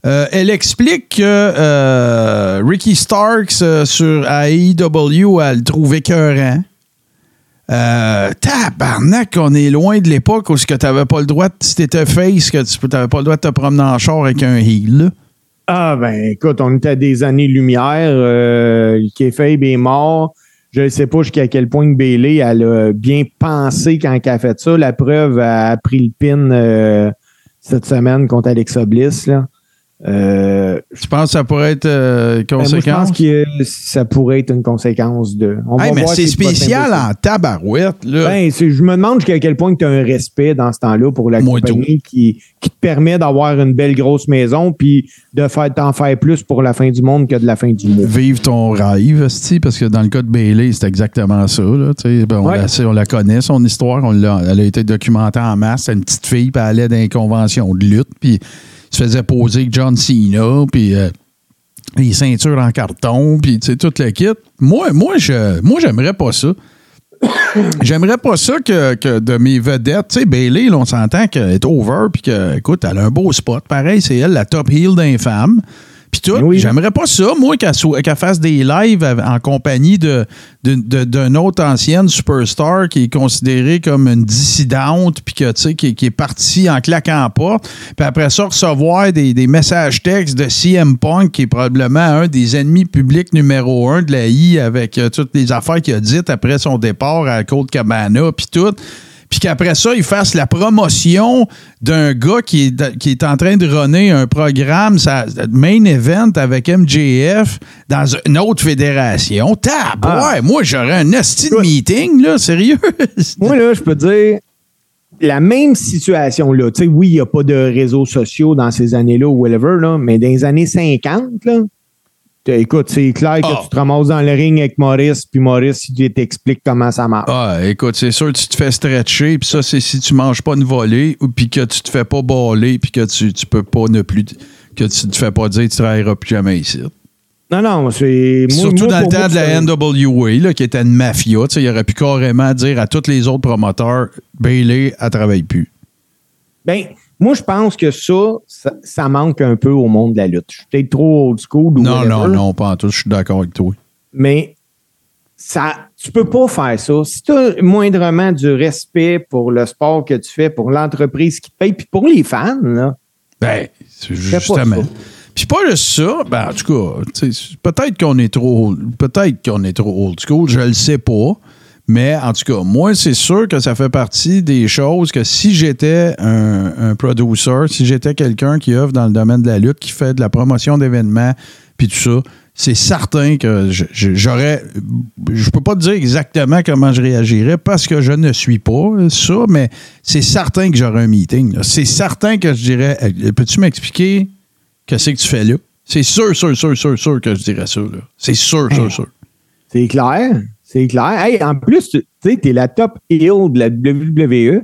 Euh, elle explique que euh, Ricky Starks sur AEW, elle le trouve écœurant. Euh, tabarnak, on est loin de l'époque où tu n'avais pas le droit, de- si t'étais face, que tu n'avais pas le droit de te promener en char avec un heel. Ah ben écoute, on était à des années-lumière. Euh, kayfabe est mort. Je ne sais pas jusqu'à quel point que Bailey elle a bien pensé quand elle a fait ça. La preuve, a pris le pin euh, cette semaine contre Alexa Bliss. Là. Euh, Tu penses que ça pourrait être euh, ben, moi, je conséquence? pense que ça pourrait être une conséquence de. On va Hey, mais c'est spécial en tabarouette. Là. Ben, je me demande jusqu'à quel point tu as un respect dans ce temps-là pour la Moi compagnie qui, qui te permet d'avoir une belle grosse maison puis de faire t'en faire plus pour la fin du monde que de la fin du mois. Vive ton rêve, esti, parce que dans le cas de Bailey, c'est exactement ça. Là, ben, on, Ouais. la, sait, on la connaît, son histoire. On l'a- elle a été documentée en masse. C'est une petite fille, puis elle allait dans les conventions de lutte, puis se faisait poser John Cena, puis euh, les ceintures en carton, puis tout le kit. Moi, moi, je, moi j'aimerais pas ça. J'aimerais pas ça que, que de mes vedettes, tu sais, Bailey, on s'entend qu'elle est over, puis que, écoute, elle a un beau spot. Pareil, c'est elle, la top heel d'un femme. Puis tout, Oui. j'aimerais pas ça, moi, qu'elle fasse des lives en compagnie de, de- de- d'une autre ancienne superstar qui est considérée comme une dissidente, puis que, tu sais, qui, qui est partie en claquant porte. Puis après ça, recevoir des, des messages textes de CM Punk, qui est probablement un des ennemis publics numéro un de la I, avec euh, toutes les affaires qu'il a dites après son départ à Côte Cabana, puis tout puis qu'après ça, il fasse la promotion d'un gars qui est, qui est en train de runner un programme, sa main event avec MJF dans une autre fédération. Tab, Ah. ouais, moi, j'aurais un esti de meeting, là, sérieux. Moi, là, je peux dire, la même situation, là, tu sais, oui, il n'y a pas de réseaux sociaux dans ces années-là ou whatever, là, mais dans les années 50, là, écoute, c'est clair que Ah. tu te ramasses dans le ring avec Maurice, puis Maurice, il t'explique comment ça marche. Ah, écoute, c'est sûr, tu te fais stretcher, puis ça, c'est si tu manges pas une volée, ou puis que tu te fais pas baller, puis que tu, tu peux pas ne plus, que tu te fais pas dire que tu travailleras plus jamais ici. Non, non, c'est. Surtout moi, dans le temps moi, de la NWA, là, qui était une mafia. Il aurait pu carrément dire à tous les autres promoteurs Bailey, elle travaille plus. Ben, moi, je pense que ça, ça, ça manque un peu au monde de la lutte. Je suis peut-être trop old school ou Non, whatever, non, non, pas en tout. Je suis d'accord avec toi. mais ça, tu peux pas faire ça. Si tu as moindrement du respect pour le sport que tu fais, pour l'entreprise qui te paye, puis pour les fans, là, Ben, justement. Puis pas juste ça, ben, en tout cas, peut-être qu'on est trop peut-être qu'on est trop old school, je le sais pas. Mais en tout cas, moi, c'est sûr que ça fait partie des choses que si j'étais un, un producer, si j'étais quelqu'un qui œuvre dans le domaine de la lutte, qui fait de la promotion d'événements, puis tout ça, c'est certain que j'aurais. Je peux pas te dire exactement comment je réagirais parce que je ne suis pas ça, mais c'est certain que j'aurais un meeting. C'est certain que je dirais Peux-tu m'expliquer qu'est-ce que tu fais là? C'est sûr, sûr, sûr, sûr, sûr que je dirais ça. C'est sûr, sûr, sûr. C'est clair. C'est clair. Hey, en plus, tu sais, t'es la top heel de la WWE.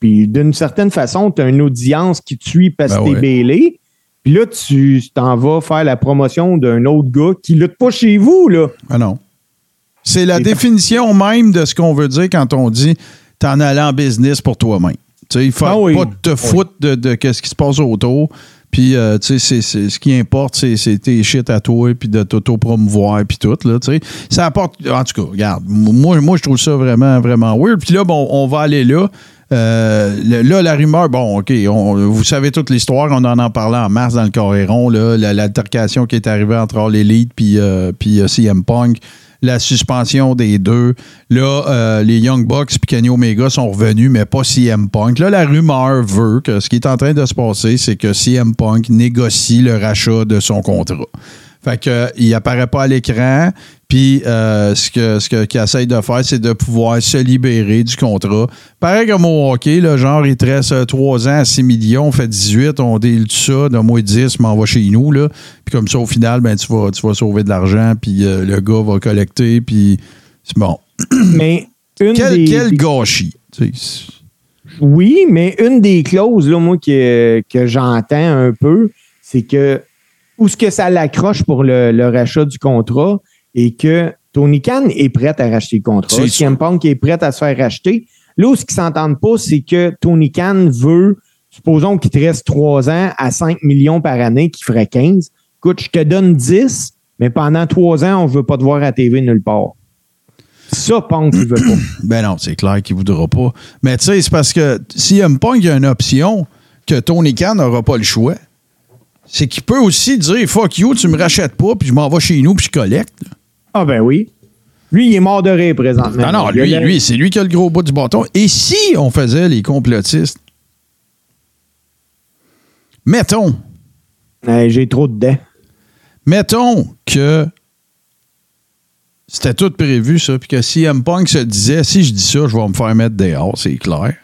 Puis d'une certaine façon, tu as une audience qui te suit parce que Ben t'es ouais. Puis là, tu t'en vas faire la promotion d'un autre gars qui lutte pas chez vous, là. Ah non. C'est la définition même de ce qu'on veut dire quand on dit t'en allais en business pour toi-même. Tu sais, il faut Ah oui. pas te foutre de, de qu'est-ce qui se passe autour. Puis, euh, tu sais, ce qui importe, c'est tes shit à toi, puis de t'auto-promouvoir, puis tout, là, tu sais. Ça apporte... En tout cas, regarde, moi, moi je trouve ça vraiment, vraiment weird. Puis là, bon, on va aller là. Euh, là, la rumeur, bon, OK, vous savez toute l'histoire, on en a parlé en mars dans le Coréron, l'altercation qui est arrivée entre All Elite puis euh, CM Punk, la suspension des deux. Là, euh, les Young Bucks puis Kenny Omega sont revenus, mais pas CM Punk. Là, la rumeur veut que ce qui est en train de se passer, c'est que CM Punk négocie le rachat de son contrat. Fait que, euh, il apparaît pas à l'écran. Puis euh, ce que ce qu'il essaye de faire, c'est de pouvoir se libérer du contrat. Pareil comme au hockey, là, genre, il te reste euh, 3 ans à 6 millions, on fait 18, on deal tout ça, moins 10, m'en va chez nous. Là. Puis comme ça, au final, ben, tu, vas, tu vas sauver de l'argent, puis euh, le gars va collecter, puis c'est bon. Mais une Quel, des, quel gâchis. Oui, mais une des clauses, là, moi, que, que j'entends un peu, c'est que où ce que ça l'accroche pour le, le rachat du contrat et que Tony Khan est prêt à racheter le contrat. CM Punk est prêt à se faire racheter. Là où ce qu'ils s'entendent pas, c'est que Tony Khan veut, supposons qu'il te reste 3 ans à 5 millions par année, qui ferait 15. Écoute, je te donne 10, mais pendant 3 ans, on veut pas te voir à TV nulle part. Ça, Punk, il veut pas. Ben non, c'est clair qu'il voudra pas. Mais tu sais, c'est parce que CM Punk, il y a une option que Tony Khan n'aura pas le choix. C'est qu'il peut aussi dire Fuck you, tu me rachètes pas, puis je m'en vais chez nous, puis je collecte. Ah ben oui. Lui, il est mort de rire présentement. Non, non, a lui, lui c'est lui qui a le gros bout du bâton. Et si on faisait les complotistes? Mettons, J'ai trop de dents. mettons que c'était tout prévu, ça, puis que CM Punk se disait si je dis ça, je vais me faire mettre dehors, c'est clair.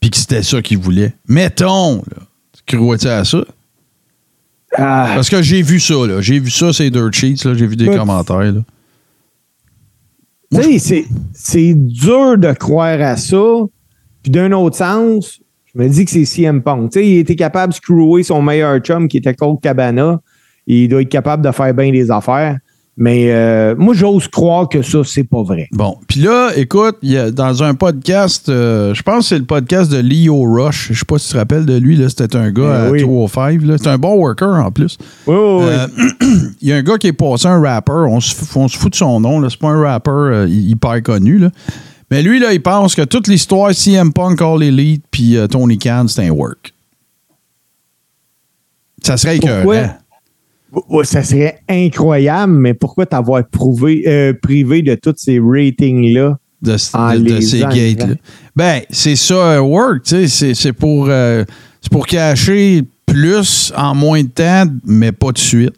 Puis que c'était ça qu'il voulait. Mettons, là. Tu crois-tu à ça? Ah, Parce que j'ai vu ça, là. J'ai vu ça, ces dirt sheets, là. J'ai vu des commentaires, là. tu sais, c'est- c'est dur de croire à ça. Puis d'un autre sens, je me dis que c'est CM Punk. Tu sais, il était capable de screwer son meilleur chum qui était Colt Cabana. Il doit être capable de faire bien des affaires. Mais euh, moi, j'ose croire que ça, c'est pas vrai. Bon, puis là, écoute, il y a, dans un podcast, euh, je pense que c'est le podcast de Leo Rush. Je sais pas si tu te rappelles de lui. C'était un gars Euh, à oui. 205, là. C'est un bon worker, en plus. Oui, oui, oui. Euh, Il y a un gars qui est passé un rapper. On se, f- on se fout de son nom. C'est pas un rapper hyper connu, là. Mais lui, là, il pense que toute l'histoire CM Punk, All Elite, puis Tony Khan, c'est un work. Ça serait écœurant. Ça serait incroyable, mais pourquoi t'avoir prouvé, euh, privé de tous ces ratings-là? de, de- ces gates-là? Ben, c'est ça, un work, tu sais, c'est- c'est pour, euh, c'est pour cacher plus en moins de temps, mais pas de suite.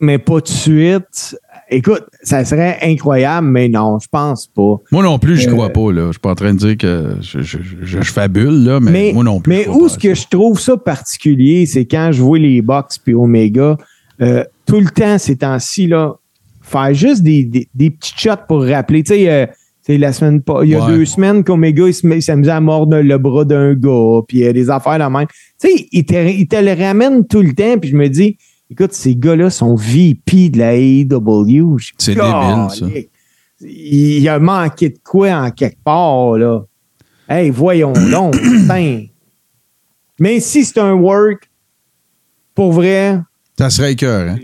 Mais pas de suite. Écoute, ça serait incroyable, mais non, je pense pas. Moi non plus, je Euh, crois pas, là. Je suis pas en train de dire que je, je, je- je fabule, là, mais, Mais, moi non plus. mais où ce que ça. je trouve ça particulier, c'est quand je vois les Box puis Omega, euh, tout le temps ces temps-ci, là, faire juste des, des, des petits shots pour rappeler. Tu sais, euh, la semaine pas, il y a Ouais. deux semaines qu'Omega il s'amusait à mordre le bras d'un gars, puis euh, des affaires la même. Tu sais, il te, il te le ramène tout le temps, puis je me dis, écoute, ces gars-là sont VP de la AEW. C'est débile, ça. Il a manqué de quoi en quelque part, là. Hey, voyons donc, putain. Mais si c'est un work, pour vrai, Ça serait écœurant.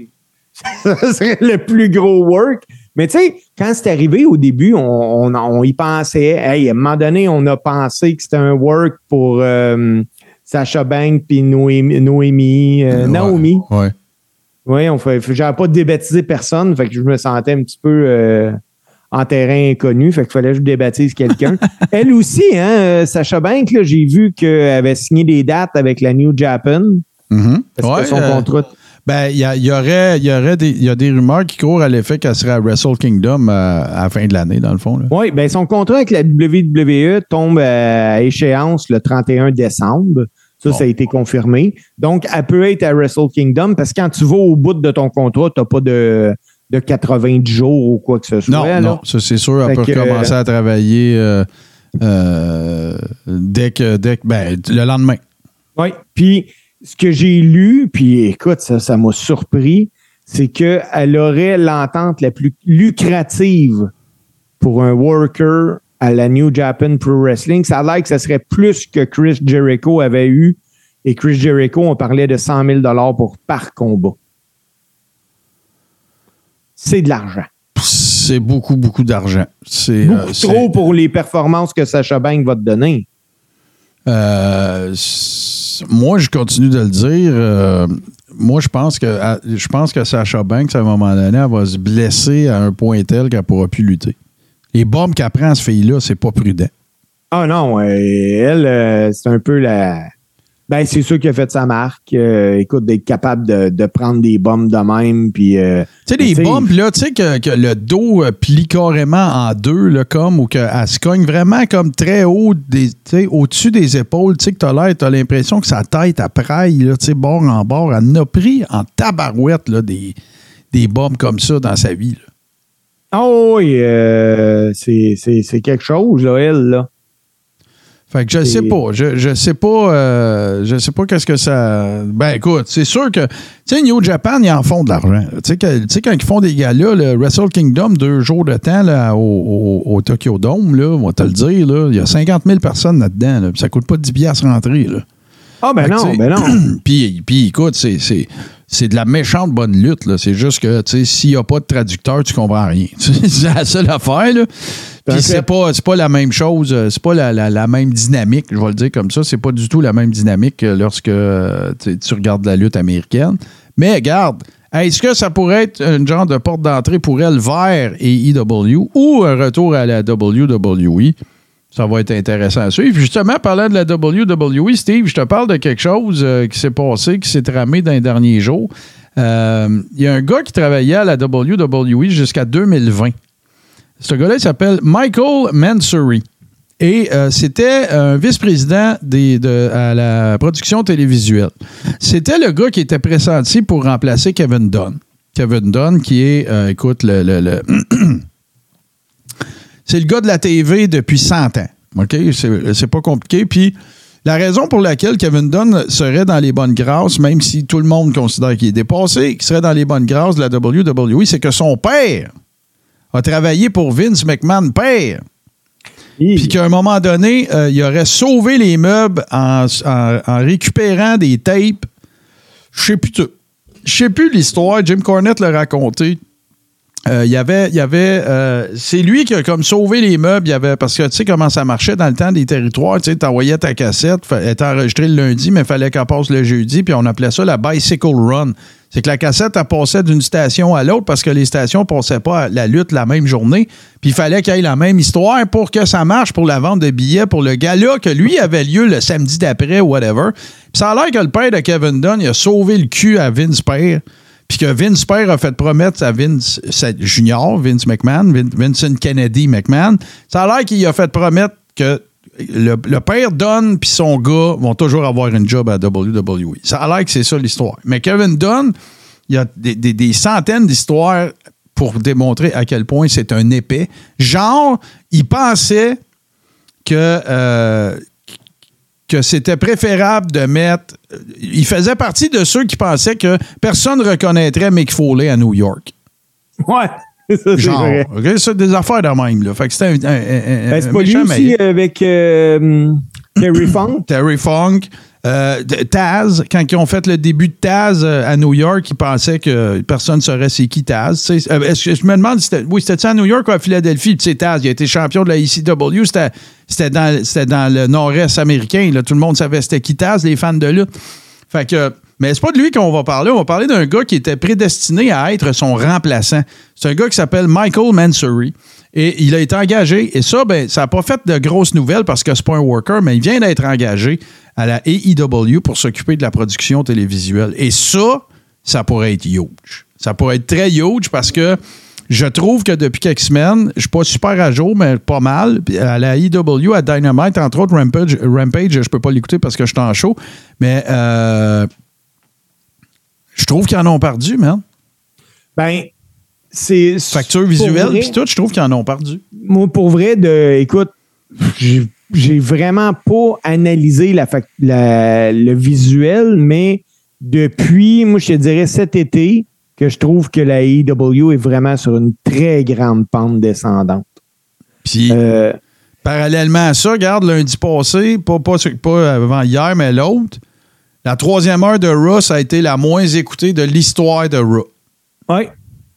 ça serait le plus gros work. Mais tu sais, quand c'est arrivé au début, on, on, on y pensait. Hey, à un moment donné, on a pensé que c'était un work pour euh, Sacha Banks puis Noémie, Noémie, euh, Ouais. Naomi. Ouais. Oui, on fait, j'avais pas débaptisé personne, fait que je me sentais un petit peu euh, en terrain inconnu, fait qu'il fallait que je débaptise quelqu'un. Elle aussi, hein, euh, Sacha Banks, là, j'ai vu qu'elle avait signé des dates avec la New Japan. Parce Ouais, que son contrat. Ben, il y, aurait, il y aurait des, il y a des rumeurs qui courent à l'effet qu'elle serait à Wrestle Kingdom euh, à la fin de l'année, dans le fond. là. Oui, ben son contrat avec la WWE tombe à échéance le 31 décembre. Ça, Bon. ça a été confirmé. Donc, elle peut être à Wrestle Kingdom parce que quand tu vas au bout de ton contrat, tu n'as pas de, de 90 jours ou quoi que ce soit. Non, là. non, ça c'est sûr. Elle Fait peut que, recommencer à travailler euh, euh, dès que, dès que, ben, le lendemain. Oui. Puis, ce que j'ai lu, puis écoute, ça, ça m'a surpris, c'est qu'elle aurait l'entente la plus lucrative pour un worker à la New Japan Pro Wrestling. Ça a l'air que ça serait plus que Chris Jericho avait eu. Et Chris Jericho, on parlait de 100 000 pour par combat. C'est de l'argent. C'est beaucoup, beaucoup d'argent. C'est Beaucoup euh, trop pour les performances que Sacha Bank va te donner. Euh, moi, je continue de le dire. euh, moi, je pense que je pense que Sacha Banks, à un moment donné, elle va se blesser à un point tel qu'elle ne pourra plus lutter. Les bombes qu'elle prend, cette fille-là, c'est pas prudent. Ah non, elle, euh, c'est un peu la. Ben, c'est sûr qu'il a fait sa marque. Euh, écoute, d'être capable de, de prendre des bombes de même, puis. euh, Tu sais, sais, bombes, là, tu sais, que, que le dos euh, plie carrément en deux, là, comme, ou qu'elle se cogne vraiment comme très haut, des- tu sais, au-dessus des épaules, tu sais, que t'as l'air, t'as l'impression que sa tête, elle praille, là, tu sais, bord en bord. Elle a pris en tabarouette, là, des, des bombes comme ça dans sa vie, là. Oh oui, euh, c'est quelque chose, là, elle, là. Fait que je sais pas. Je, je sais pas. euh, je sais pas qu'est-ce que ça. Ben écoute, c'est sûr que. Tu sais, New Japan, ils en font de l'argent. Tu sais, quand ils font des galas, le Wrestle Kingdom, deux jours de temps là, au, au- au Tokyo Dome, là, on va te le dire, là, il y a 50 000 personnes là-dedans. Là, puis ça coûte pas 10 piastres rentrer. Là. Ah, ben Fait non, ben non. puis, puis écoute, c'est, c'est, de la méchante bonne lutte. Là. C'est juste que, s'il n'y a pas de traducteur, tu comprends rien. c'est la seule affaire, là. Puis c'est pas, c'est pas la même chose, euh, c'est pas la, la- la même dynamique, je vais le dire comme ça. C'est pas du tout la même dynamique que lorsque euh, tu regardes la lutte américaine. Mais regarde, est-ce que ça pourrait être un genre de porte d'entrée pour elle vers AEW ou un retour à la WWE? Ça va être intéressant à suivre. Justement, parlant de la WWE, Steve, je te parle de quelque chose euh, qui s'est passé, qui s'est tramé dans les derniers jours. Euh, Il y a un gars qui travaillait à la WWE jusqu'à 2020. Ce gars-là, s'appelle Michael Mansouri. Et euh, c'était un vice-président de, à la production télévisuelle. C'était le gars qui était pressenti pour remplacer Kevin Dunn. Kevin Dunn, qui est, euh, écoute, le, le- le- c'est le gars de la TV depuis 100 ans. OK? C'est pas compliqué. Puis la raison pour laquelle Kevin Dunn serait dans les bonnes grâces, même si tout le monde considère qu'il est dépassé, qu'il serait dans les bonnes grâces de la WWE, c'est que son père a travaillé pour Vince McMahon père. Puis qu'à un moment donné, euh, il aurait sauvé les meubles en, en- en récupérant des tapes. Je sais plus tout. Je sais plus l'histoire. Jim Cornette l'a raconté. Euh, il y avait, il y avait euh, c'est lui qui a comme sauvé les meubles. Il y avait, parce que tu sais comment ça marchait dans le temps des territoires. Tu sais, t'envoyais ta cassette, elle était enregistrée le lundi, mais il fallait qu'elle passe le jeudi, puis on appelait ça la bicycle run. C'est que la cassette, elle passait d'une station à l'autre parce que les stations ne passaient pas la lutte la même journée. Puis il fallait qu'il y ait la même histoire pour que ça marche pour la vente de billets pour le gala que lui avait lieu le samedi d'après whatever. Puis ça a l'air que le père de Kevin Dunn, il a sauvé le cul à Vince Père. Puis que Vince Père a fait promettre à Vince Junior, Vince McMahon, Vin- Vincent Kennedy McMahon, ça a l'air qu'il a fait promettre que le, père Dunn puis son gars vont toujours avoir une job à WWE. Ça a l'air que c'est ça l'histoire. Mais Kevin Dunn, il y a des centaines d'histoires pour démontrer à quel point c'est un épais. Genre, il pensait que, euh, que c'était préférable de mettre. Il faisait partie de ceux qui pensaient que personne ne reconnaîtrait Mick Foley à New York. Ouais, ça, Genre. vrai. C'est des affaires de même. Là. Fait que c'était un, un- un- Ben, un pas lui aussi avec euh, Terry Funk? Terry Funk. Euh, Taz, quand ils ont fait le début de Taz euh, à New York, ils pensaient que personne ne saurait c'est qui Taz. Euh, je me demande si oui, c'était à New York ou à Philadelphie? Tu sais, Taz, il a été champion de la ECW. C'était, dans, le nord-est américain. Là. Tout le monde savait c'était qui Taz, les fans de lutte. Fait que, mais c'est pas de lui qu'on va parler. On va parler d'un gars qui était prédestiné à être son remplaçant. C'est un gars qui s'appelle Michael Mansouri. Et il a été engagé. Et ça, ben, ça n'a pas fait de grosses nouvelles parce que c'est pas un worker, mais il vient d'être engagé à la AEW pour s'occuper de la production télévisuelle. Et ça, ça pourrait être huge. Ça pourrait être très huge parce que je trouve que depuis quelques semaines, je suis pas super à jour, mais pas mal. À la IW, à Dynamite, entre autres, Rampage, Rampage je peux pas l'écouter parce que je suis en show. Mais euh, je trouve qu'ils en ont perdu, man. Ben, c'est. Facture visuelle, puis tout, je trouve qu'ils en ont perdu. Moi, pour vrai, de, écoute, j'ai- vraiment pas analysé la, fac- la- le visuel, mais depuis, moi, je te dirais cet été, que je trouve que la AEW est vraiment sur une très grande pente descendante. Puis Euh, parallèlement à ça, regarde, lundi passé, pas, pas, pas avant hier, mais l'autre, la troisième heure de Raw, ça a été la moins écoutée de l'histoire de Raw. ouais,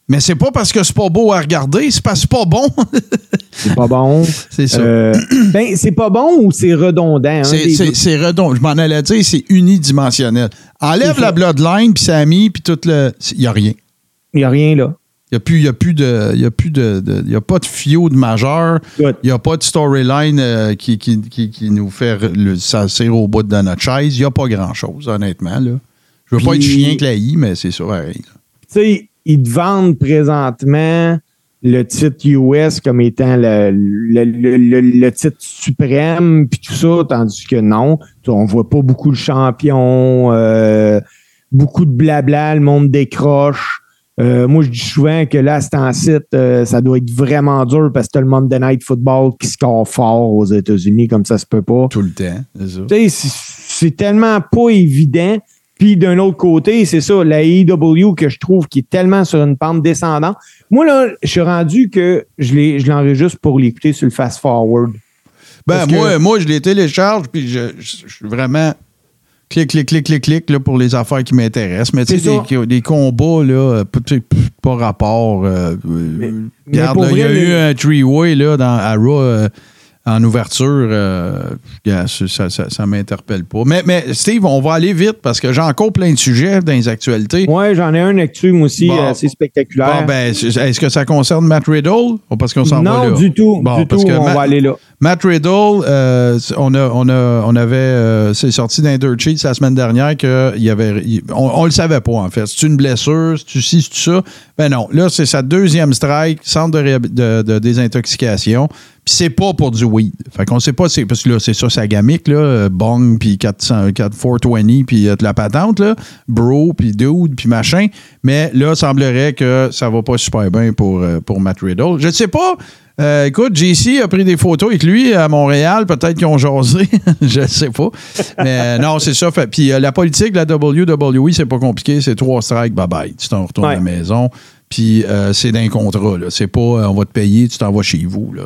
Mais c'est pas parce que c'est pas beau à regarder, c'est parce que c'est pas bon. c'est pas bon. c'est ça. Euh, ben, c'est pas bon ou c'est redondant? hein, C'est- des C'est deux? c'est redond. Je m'en allais dire, c'est unidimensionnel. Enlève la bloodline, puis Sammy, puis tout le. Il n'y a rien. Il n'y a rien là. Il n'y a plus, y a plus de. Il a plus de. y a pas de fio de majeur. Il n'y a pas de storyline euh, qui, qui, qui, qui nous fait le, s'asseoir au bout de notre chaise. Il n'y a pas grand-chose, honnêtement. Là. Je veux pas être chien que la I, mais c'est ça, pareil. tu sais, ils te vendent présentement le titre US comme étant le, le, le- le- le titre suprême, puis tout ça, tandis que non, on voit pas beaucoup de champions, euh, beaucoup de blabla, le monde décroche. Euh, moi, je dis souvent que là, c'est en site, euh, ça doit être vraiment dur parce que t'as le Monday Night Football qui score fort aux États-Unis, comme ça se peut pas. Tout le temps. C'est tellement pas évident. Puis d'un autre côté, c'est ça, la AEW que je trouve qui est tellement sur une pente descendante. Moi, là, je suis rendu que je l'enregistre pour l'écouter sur le fast forward. Ben, que- moi, moi, je les télécharge, puis je, je- je suis vraiment clic, clic, clic, clic, clic là, pour les affaires qui m'intéressent. Mais tu sais, des, des combats, là, pas, rapport. euh, euh, Mais- regarde, mais là, pour il y a eu un three-way là, dans, à Raw euh, en ouverture. euh, regarde, ça, ça m'interpelle pas. Mais, mais Steve, on va aller vite parce que j'ai encore plein de sujets dans les actualités. Ouais, j'en ai un actuel, moi aussi, Bon. assez spectaculaire. Bon, ben, est-ce que ça concerne Matt Riddle? Ou parce qu'on s'en va là? non, du tout. Bon, du parce tout, que on va aller là. Matt Riddle, euh, on, a, avait. euh, c'est sorti d'un dirt la semaine dernière il- on, le savait pas, en fait. C'est une blessure, c'est-tu ci, c'est-tu ça? Ben non. Là, c'est sa deuxième strike, centre de, désintoxication. Puis c'est pas pour du weed. Fait qu'on sait pas, c'est, parce que là, c'est ça, sa gamique, là. euh, Bong, puis 400, 4, 420, puis de la patente, là. Bro, puis dude, puis machin. Mais là, semblerait que ça va pas super bien pour, pour Matt Riddle. Je ne sais pas. Euh, écoute, JC a pris des photos avec lui à Montréal. Peut-être qu'ils ont jasé. je ne sais pas. Mais euh, non, c'est ça. Puis euh, la politique de la WWE, c'est pas compliqué. C'est trois strikes, bye-bye. Tu t'en retournes à la maison. Puis euh, c'est d'un contrat. C'est pas on va te payer, tu t'en vas chez vous. Là.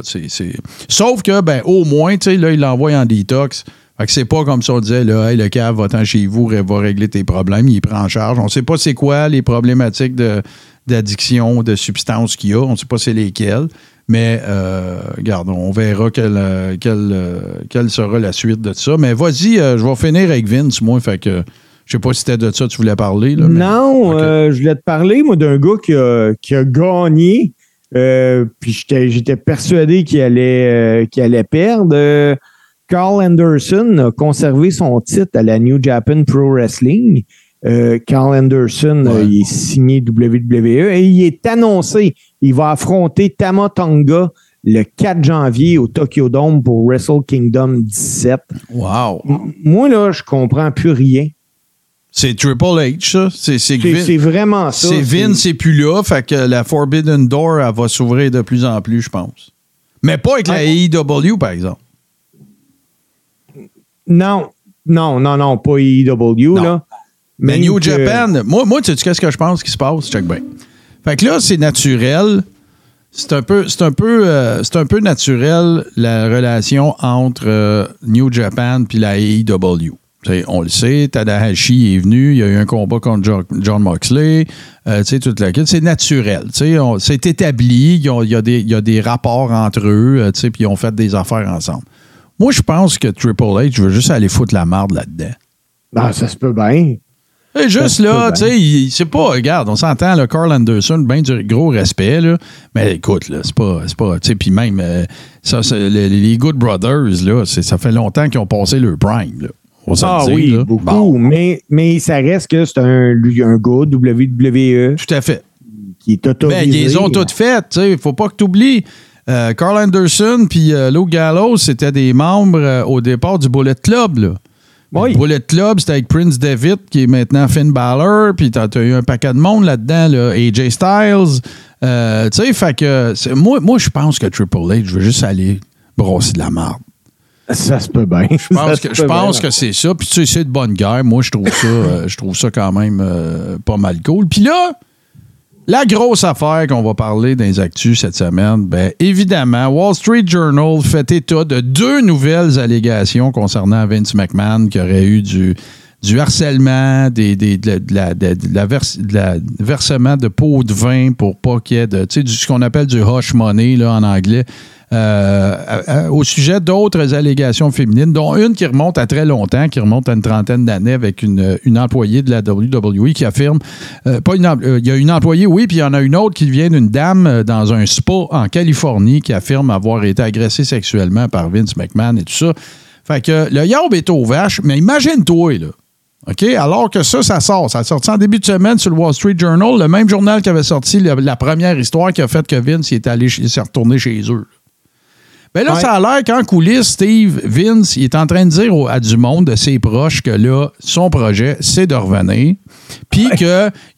Sauf que, ben, au moins, tu sais, là, il l'envoie en détox. Fait que c'est pas comme ça on disait, là, hey, le cave va-t'en chez vous, va régler tes problèmes, il prend en charge. On sait pas c'est quoi les problématiques de- d'addiction, de, substances qu'il y a. On sait pas c'est lesquelles. Mais, euh, regarde, on verra quelle, euh, quelle, euh, quelle sera la suite de ça. Mais vas-y, je vais finir avec Vince, moi. Fait que je sais pas si c'était de ça que tu voulais parler. Là, mais- Non, euh, je voulais te parler, moi, d'un gars qui a, qui a gagné. euh, puis j'étais persuadé qu'il allait, euh, allait perdre. Carl Anderson a conservé son titre à la New Japan Pro Wrestling. Carl Anderson, Ouais. il est signé WWE et il est annoncé. Il va affronter Tama Tonga le 4 janvier au Tokyo Dome pour Wrestle Kingdom 17. Wow. M- Moi, là, je comprends plus rien. C'est Triple H, ça? C'est Vin- vraiment ça. c'est Vince, c'est plus là. Fait que la Forbidden Door, elle va s'ouvrir de plus en plus, je pense. Mais pas avec la. AEW, par exemple. Non, non, non, non, pas AEW, là. Mais New que- Japan, moi, moi tu sais qu'est-ce que je pense qui se passe? Check bien. Fait que là, c'est naturel. C'est un peu, euh, naturel la relation entre euh, New Japan puis la AEW. On le sait, Tadahashi est venu, il y a eu un combat contre Jo- John Moxley, euh, toute la. C'est naturel, c'est établi, il y, a des- y a des rapports entre eux, puis ils ont fait des affaires ensemble. Moi, je pense que Triple H veut juste aller foutre la marde là-dedans. Ben, ça se peut bien. Et juste là, tu sais, c'est pas, regarde, on s'entend, là, Carl Anderson, bien du gros respect, là. Mais écoute, là, c'est pas, c'est pas, tu sais, puis même, euh, ça, les, les Good Brothers, là, ça fait longtemps qu'ils ont passé leur prime, là. On le Ah dire, oui, là. beaucoup. Bon, Mais, mais ça reste que c'est un, un gars WWE tout à fait. qui est autorisé. Ben, ils les ont toutes faites, tu sais. Faut pas que tu oublies. Carl Anderson puis euh, Lou Gallows, c'était des membres euh, au départ du Bullet Club, là. Oui. Le Bullet Club, c'était avec Prince David, qui est maintenant Finn Balor, puis t'as as eu un paquet de monde là-dedans, là. AJ Styles. Euh, tu sais, fait que moi, moi je pense que Triple H, je veux juste aller brosser de la marde. Ça se peut bien. Je pense que, je pense que c'est ça. Puis tu sais, c'est de bonne guerre. Moi, je trouve ça, euh, je trouve ça quand même euh, pas mal cool. Puis là, la grosse affaire qu'on va parler dans les actus cette semaine, ben évidemment, Wall Street Journal fait état de deux nouvelles allégations concernant Vince McMahon qui aurait eu du, harcèlement, des, des- de, versement de pots de vin pour pas qu'il y ait de, ce qu'on appelle du hush money en anglais. Euh, au sujet d'autres allégations féminines, dont une qui remonte à très longtemps, qui remonte à une trentaine d'années avec une, employée de la WWE qui affirme, euh, pas une, euh, il y a une employée, oui, puis il y en a une autre qui vient d'une dame dans un spa en Californie qui affirme avoir été agressée sexuellement par Vince McMahon et tout ça. Fait que le yarb est aux vaches, mais imagine-toi, là. OK? Alors que ça, ça sort. Ça a sorti en début de semaine sur le Wall Street Journal, le même journal qui avait sorti la, première histoire qui a fait que Vince il est allé s'est retourné chez eux. Ben là, Ouais. ça a l'air qu'en coulisses, Steve, Vince, il est en train de dire à du monde, de ses proches, que là, son projet, c'est de revenir. Puis qu'il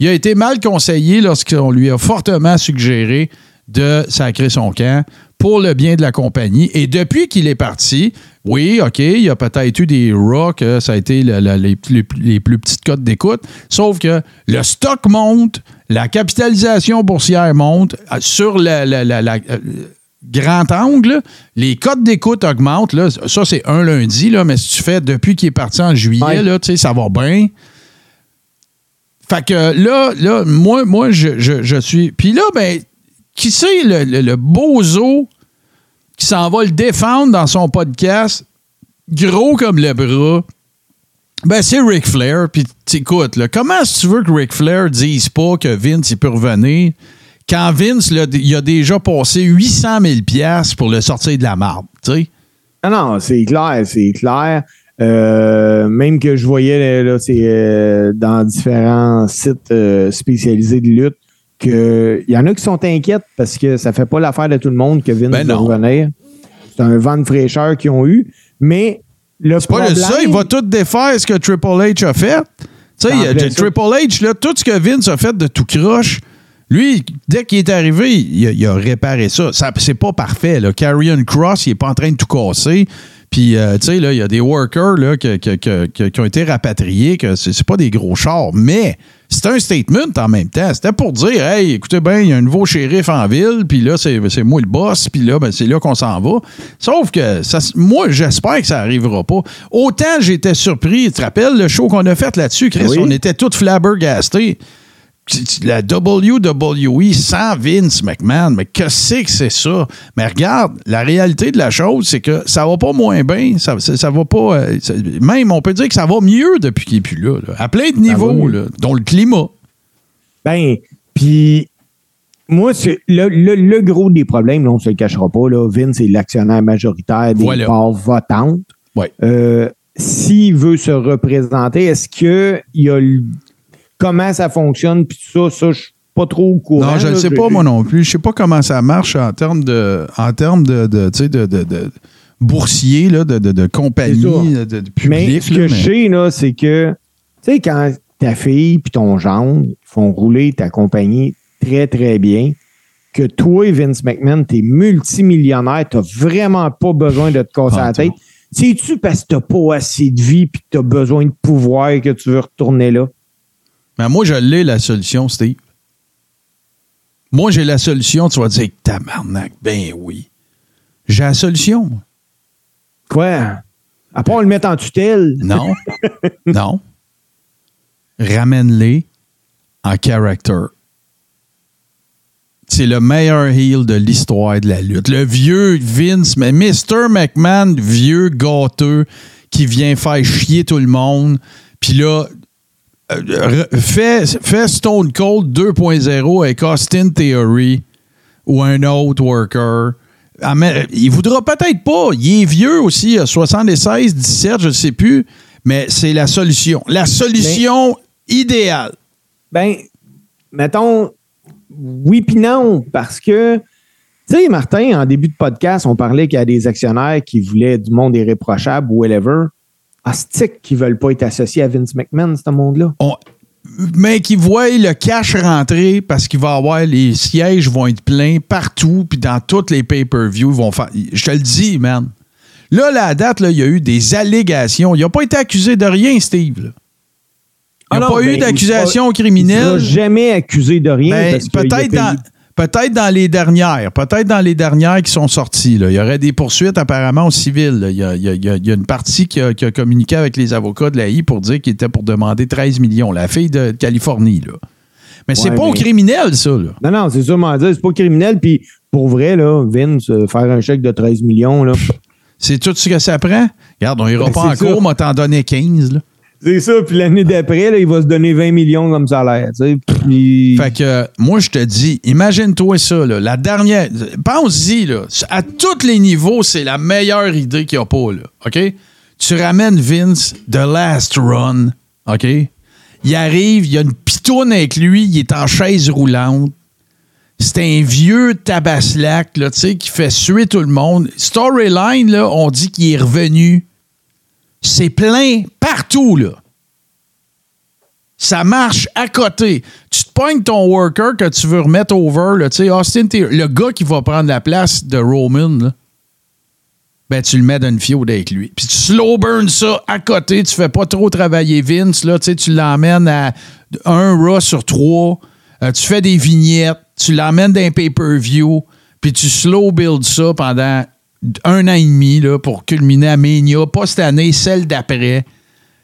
a été mal conseillé lorsqu'on lui a fortement suggéré de sacrer son camp pour le bien de la compagnie. Et depuis qu'il est parti, oui, OK, il y a peut-être eu des Raw que ça a été le- le- les, les- les plus petites cotes d'écoute, sauf que le stock monte, la capitalisation boursière monte, euh, sur la, la- la- la- euh, grand angle, les cotes d'écoute augmentent. Là, ça, c'est un lundi, là, mais si tu fais depuis qu'il est parti en juillet, Ouais. là, tu sais, ça va bien. Fait que là, là moi, moi je, je- je suis. Puis là, ben, qui c'est le, le, le bozo qui s'en va le défendre dans son podcast, gros comme le bras? Ben, c'est Ric Flair. Puis, t'écoutes, comment est-ce que tu veux que Ric Flair dise pas que Vince, il peut revenir? Quand Vince, là, il a déjà passé 800 000 piastres pour le sortir de la marde, tu sais? Non, non, c'est clair, c'est clair. Euh, même que je voyais là, c'est euh, dans différents sites euh, spécialisés de lutte qu'il y en a qui sont inquiètes parce que ça fait pas l'affaire de tout le monde que Vince Ben va revenir. C'est un vent de fraîcheur qu'ils ont eu. Mais le C'est pas juste ça, il va tout défaire ce que Triple H a fait. Tu sais, En il y a- plein ça. Triple H, là, tout ce que Vince a fait de tout croche, lui, dès qu'il est arrivé, il a, il a réparé ça. ça c'est pas parfait. Là. Carrion Cross, il est pas en train de tout casser. Puis, euh, tu sais, là, il y a des workers là, que- que- que- que- qui ont été rapatriés, que c'est pas des gros chars, mais c'est un statement en même temps. C'était pour dire, hey, écoutez bien, il y a un nouveau shérif en ville, puis là, c'est c'est moi le boss, puis là, ben, c'est là qu'on s'en va. Sauf que, ça, moi, j'espère que ça arrivera pas. Autant j'étais surpris, tu te rappelles le show qu'on a fait là-dessus, Chris, Oui. on était tous flabbergastés. La WWE sans Vince McMahon, mais que c'est que c'est ça? Mais regarde, la réalité de la chose, c'est que ça va pas moins bien, ça, ça, ça va pas. euh, ça- même, on peut dire que ça va mieux depuis qu'il est plus là, là, à plein de va niveaux, là, dont le climat. Ben, puis moi, c'est le, le- le gros des problèmes, là, on ne se le cachera pas, là, Vince est l'actionnaire majoritaire des Voilà. parts votantes. Ouais. Euh, S'il veut se représenter, est-ce que il y a le- comment ça fonctionne, puis ça, ça, je suis pas trop au courant. Non, je ne sais pas, moi non plus. Je sais pas comment ça marche en termes de, en termes de, de, de, de, de boursier, là, de, de, de compagnie, de, de public. Mais ce que je sais, là, c'est que, tu sais, quand ta fille puis ton gendre font rouler ta compagnie très, très bien, que toi, Vince McMahon, t'es multimillionnaire, t'as vraiment pas besoin de te casser Ah, la tête. C'est-tu parce que t'as pas assez de vie puis que t'as besoin de pouvoir que tu veux retourner là? Mais moi, je l'ai, la solution, Steve. Moi, j'ai la solution. Tu vas dire, tabarnak, ben oui. J'ai la solution. Quoi? À part le mettre en tutelle? Non. non. Ramène-les en character. C'est le meilleur heel de l'histoire de la lutte. Le vieux Vince, mais Mr. McMahon, vieux gâteux, qui vient faire chier tout le monde. Puis là, fais, fais Stone Cold 2.0 avec Austin Theory ou un autre worker. Ah, Il voudra peut-être pas. Il est vieux aussi, il a 76, 17, je ne sais plus. mais c'est la solution. La solution idéale. Ben, mettons, oui puis non, parce que, tu sais, Martin, en début de podcast, on parlait qu'il y a des actionnaires qui voulaient du monde irréprochable ou whatever. Astic qui veulent pas être associés à Vince McMahon, ce monde-là. On- mais qui voient le cash rentrer parce qu'il va avoir les sièges vont être pleins partout, puis dans toutes les pay-per-view, ils vont faire. Je te le dis, man. Là, la date, là, il y a eu des allégations. Il n'a pas été accusé de rien, Steve. là. Il n'y a Ah non, pas ben, eu d'accusation sera- Il criminelle. sera jamais accusé de rien. Ben, peut-être dans, peut-être dans les dernières. Peut-être dans les dernières qui sont sorties. là. Il y aurait des poursuites apparemment au civil. Il y a, il y a- il y a- il y a une partie qui a, qui a communiqué avec les avocats de la I pour dire qu'il était pour demander 13 millions. La fille de Californie. Là. Mais c'est Ouais, pas au mais- criminel, ça. Là. Non, non, c'est sûrement dire, c'est pas criminel. Puis pour vrai, là, Vince, euh, faire un chèque de 13 millions, là. C'est tout ce que ça prend? Regarde, on ira Ben, pas en cours, ça. m'a t'en donné 15. Là. C'est ça. Puis l'année d'après, là, il va se donner 20 millions comme salaire. Fait que moi, je te dis, imagine-toi ça, là, la dernière. Pense-y, là. À tous les niveaux, c'est la meilleure idée qu'il n'y a pas, là. OK? Tu ramènes Vince The Last Run. OK? Il arrive, il y a une pitoune avec lui, il est en chaise roulante. C'est un vieux tabaslac, là, qui fait suer tout le monde. Storyline, là, on dit qu'il est revenu. C'est plein partout, là. Ça marche à côté. Tu te pognes ton worker que tu veux remettre over, là, Austin le gars qui va prendre la place de Roman, ben tu le mets dans une fiode avec lui. Puis tu slow burn ça à côté, tu fais pas trop travailler Vince, là, tu l'emmènes à un Raw sur trois, Euh, tu fais des vignettes, tu l'emmènes d'un pay-per-view, puis tu slow build ça pendant un an et demi pour culminer à Mania, pas cette année, celle d'après.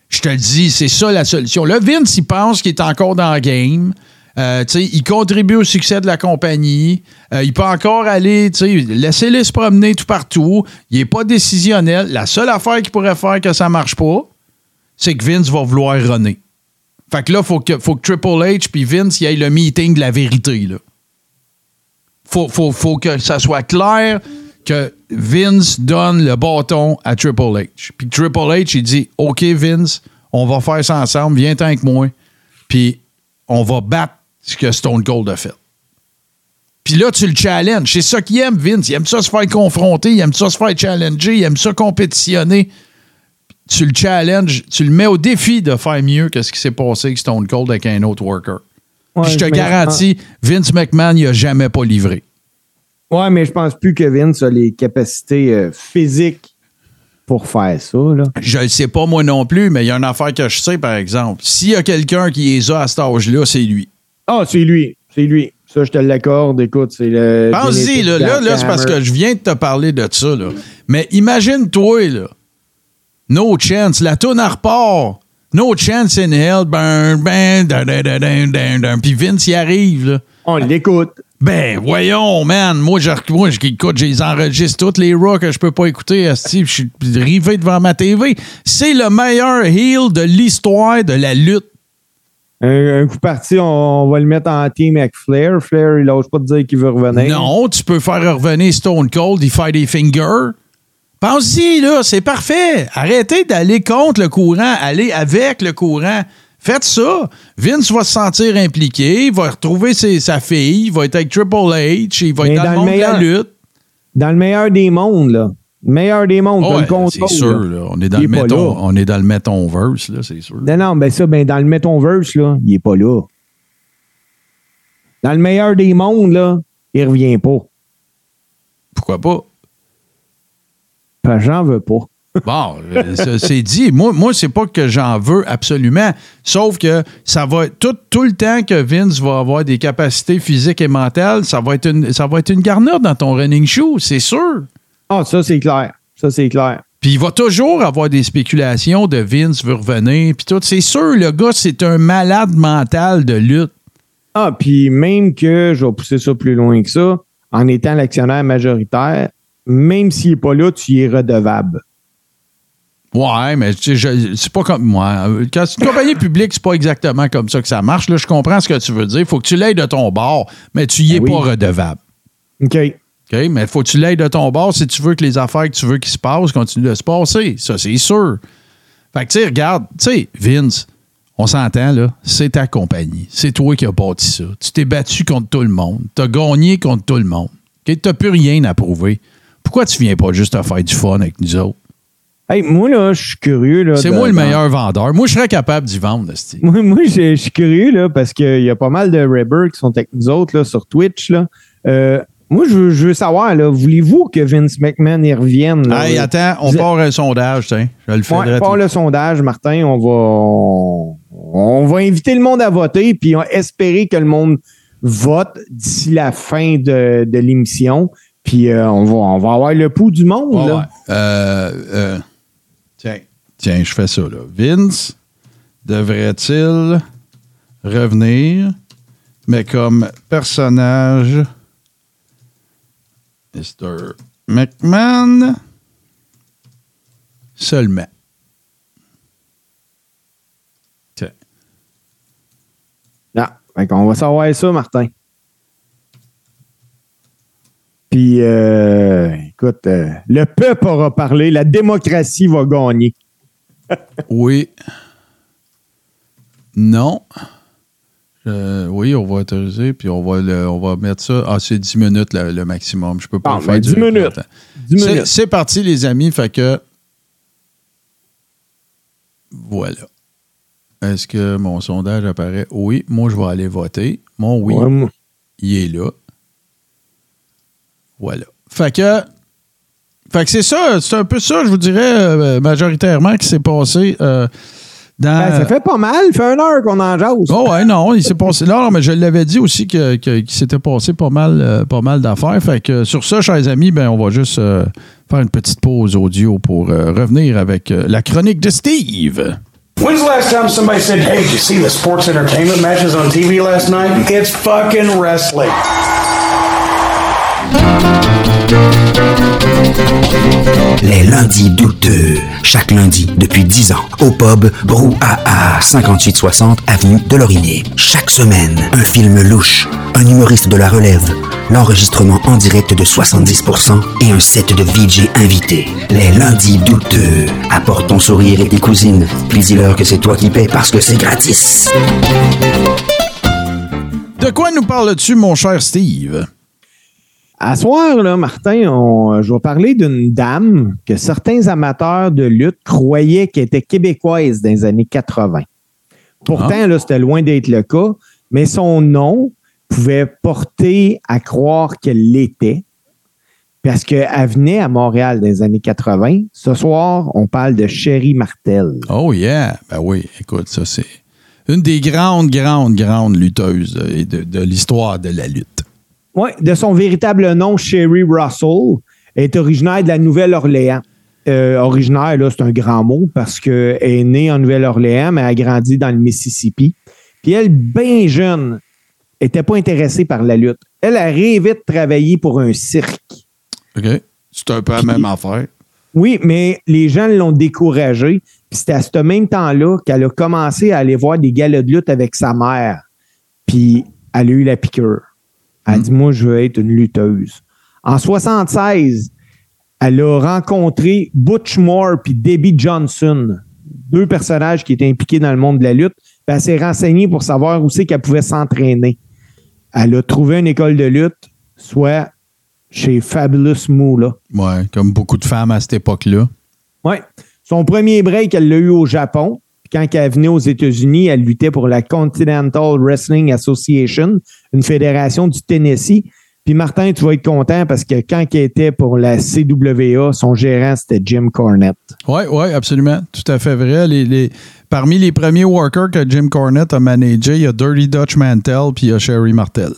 Je te le dis, c'est ça la solution. Là, Vince, il pense qu'il est encore dans le game. Euh, il contribue au succès de la compagnie. Euh, il peut encore aller, tu sais, laissez-les se promener tout partout. Il n'est pas décisionnel. La seule affaire qu'il pourrait faire que ça ne marche pas, c'est que Vince va vouloir runner. Fait que là, il faut que, faut que Triple H puis Vince y aille le meeting de la vérité. Là. Faut, faut, faut que ça soit clair que Vince donne le bâton à Triple H. Puis Triple H, il dit OK, Vince, on va faire ça ensemble, viens avec moi, puis on va battre ce que Stone Cold a fait. Puis là, tu le challenges. C'est ça qu'il aime, Vince. Il aime ça se faire confronter, il aime ça se faire challenger, il aime ça compétitionner. Tu le challenges, tu le mets au défi de faire mieux que ce qui s'est passé avec Stone Cold avec un autre worker. Ouais, Puis je te garantis, Vince McMahon, il a jamais pas livré. Ouais, mais je pense plus que Vince a les capacités euh, physiques pour faire ça. Là. Je le sais pas moi non plus, mais il y a une affaire que je sais, par exemple. S'il y a quelqu'un qui les a à cet âge-là, c'est lui. Ah, c'est lui. C'est lui. Ça, je te l'accorde. Écoute, c'est le. Pense-y, là, là, là, c'est parce que je viens de te parler de ça, là. Mais imagine-toi, là. No chance. La toune à repart. No chance in hell. Ben, ben. Puis Vince y arrive, là. On l'écoute. Ben, voyons, man. Moi, je, moi, je- écoute, je les enregistre toutes les Raw que je peux pas écouter. asti, Je suis rivé devant ma TV. C'est le meilleur heel de l'histoire de la lutte. Un, un coup parti, on, on va le mettre en team avec Flair. Flair, il n'ose pas de dire qu'il veut revenir. Non, tu peux faire revenir Stone Cold, il fait des fingers. Pense-y, là, c'est parfait. Arrêtez d'aller contre le courant, allez avec le courant. Faites ça. Vince va se sentir impliqué, il va retrouver ses- sa fille, il va être avec Triple H, il va Mais être dans, dans le monde de la lutte. Dans le meilleur des mondes, là. Le meilleur des mondes, Ouais, contrôle. c'est sûr, là. là. On est dans le là. on est dans le metonverse, là, c'est sûr. Non, non, ben ça, ben dans le Metonverse, là, il est pas là. Dans le meilleur des mondes, là, il revient pas. Pourquoi pas? Parce que j'en veux pas. Bon, c'est dit. Moi, moi c'est pas que j'en veux absolument. Sauf que ça va tout, tout le temps que Vince va avoir des capacités physiques et mentales, ça va être une, ça va être une garnotte dans ton running shoe, c'est sûr. Ah, ça, c'est clair. Ça, c'est clair. Puis il va toujours avoir des spéculations de Vince veut revenir, puis tout. C'est sûr, le gars, c'est un malade mental de lutte. Ah, puis même que, je vais pousser ça plus loin que ça, en étant l'actionnaire majoritaire, même s'il n'est pas là, tu y es redevable. Ouais, mais c'est pas comme moi. Quand c'est une compagnie publique, c'est pas exactement comme ça que ça marche. Là, je comprends ce que tu veux dire. Faut que tu l'aies de ton bord, mais tu y es Ben oui. pas redevable. OK. OK? Mais faut que tu l'aies de ton bord si tu veux que les affaires que tu veux qui se passent continuent de se passer. Ça, c'est sûr. Fait que, tu sais, regarde, tu sais, Vince, on s'entend, là, c'est ta compagnie. C'est toi qui as bâti ça. Tu t'es battu contre tout le monde. Tu as gagné contre tout le monde. Tu n'as plus rien à prouver. Pourquoi tu viens pas juste te faire du fun avec nous autres? Hey, moi, là, je suis curieux. là, C'est de- moi le dans- meilleur vendeur. Moi, je serais capable d'y vendre. Moi, moi, je suis curieux, là, parce qu'il y a pas mal de Rebels qui sont avec nous autres, là, sur Twitch, là. Euh, moi, je veux, je veux savoir, là, voulez-vous que Vince McMahon y revienne? là? Hey, attends, on Vous- part un sondage, tiens. Je le fais Ouais, direct. pas le sondage, Martin. On va, on, on va inviter le monde à voter, puis on va espérer que le monde vote d'ici la fin de, de l'émission. Puis euh, on, va, on va avoir le pouls du monde. Ouais, là. ouais. Euh, tiens, je fais ça, là. Vince devrait-il revenir, mais comme personnage Mr. McMahon seulement. Tiens. Ah, fait qu'on va savoir ça, Martin. Puis, euh, écoute, euh, le peuple aura parlé, la démocratie va gagner. Oui. Non. Euh, oui, on va autoriser, puis on va, le- on va mettre ça. Ah, c'est 10 minutes le, le maximum. Je peux pas Ah, le faire ben, 10 durer plus minutes. longtemps. 10 C'est- minutes. C'est parti, les amis. Fait que. Voilà. Est-ce que mon sondage apparaît? Oui, moi, je vais aller voter. Mon oui, Ouais, il est là. Voilà. Fait que. Fait que c'est ça, c'est un peu ça, je vous dirais, euh, majoritairement, qui s'est passé euh, dans. Ben, ça fait pas mal. Il fait une heure qu'on en jase. Oh ouais, non, il s'est passé. Non, non, mais je l'avais dit aussi que- que- qu'il s'était passé pas mal, euh, pas mal d'affaires. Fait que sur ça, chers amis, ben, on va juste euh, faire une petite pause audio pour euh, revenir avec euh, la chronique de Steve. When's the last time somebody said, hey, did you see the sports entertainment matches on TV last night? It's fucking wrestling. Les lundis douteux. Chaque lundi, depuis 10 ans, au pub Brouhaha, 5860 Avenue de Laurier. Chaque semaine, un film louche, un humoriste de la relève, l'enregistrement en direct de 70% et un set de VJ invités. Les lundis douteux. Apporte ton sourire et tes cousines. Puis dis-leur que c'est toi qui paies parce que c'est gratis. De quoi nous parles-tu, mon cher Steve? À soir, là, Martin, on- je vais parler d'une dame que certains amateurs de lutte croyaient qu'elle était québécoise dans les années 80. Pourtant, là, c'était loin d'être le cas, mais son nom pouvait porter à croire qu'elle l'était parce qu'elle venait à Montréal dans les années 80. Ce soir, on parle de Sherry Martel. Oh yeah! Ben oui, écoute, ça c'est une des grandes, grandes, grandes lutteuses de- de l'histoire de la lutte. Oui, de son véritable nom, Sherry Russell, est originaire de la Nouvelle-Orléans. Euh, originaire, là, c'est un grand mot parce qu'elle est née en Nouvelle-Orléans, mais elle a grandi dans le Mississippi. Puis elle, bien jeune, était pas intéressée par la lutte. Elle a rêvé de travailler pour un cirque. OK? C'est un peu la même affaire. Oui, mais les gens l'ont découragée. Puis c'était à ce même temps-là qu'elle a commencé à aller voir des galas de lutte avec sa mère. Puis elle a eu la piqûre. Elle a dit, moi, je veux être une lutteuse. En 76, elle a rencontré Butch Moore puis Debbie Johnson, deux personnages qui étaient impliqués dans le monde de la lutte. Puis elle s'est renseignée pour savoir où c'est qu'elle pouvait s'entraîner. Elle a trouvé une école de lutte, soit chez Fabulous Moolah. Ouais, comme beaucoup de femmes à cette époque-là. Oui. Son premier break, elle l'a eu au Japon. Quand elle venait aux États-Unis, elle luttait pour la Continental Wrestling Association, une fédération du Tennessee. Puis Martin, tu vas être content parce que quand elle était pour la CWA, son gérant, c'était Jim Cornette. Oui, oui, absolument. Tout à fait vrai. Les, parmi les premiers workers que Jim Cornette a managé, il y a Dirty Dutch Mantel puis y a Sherry Martel.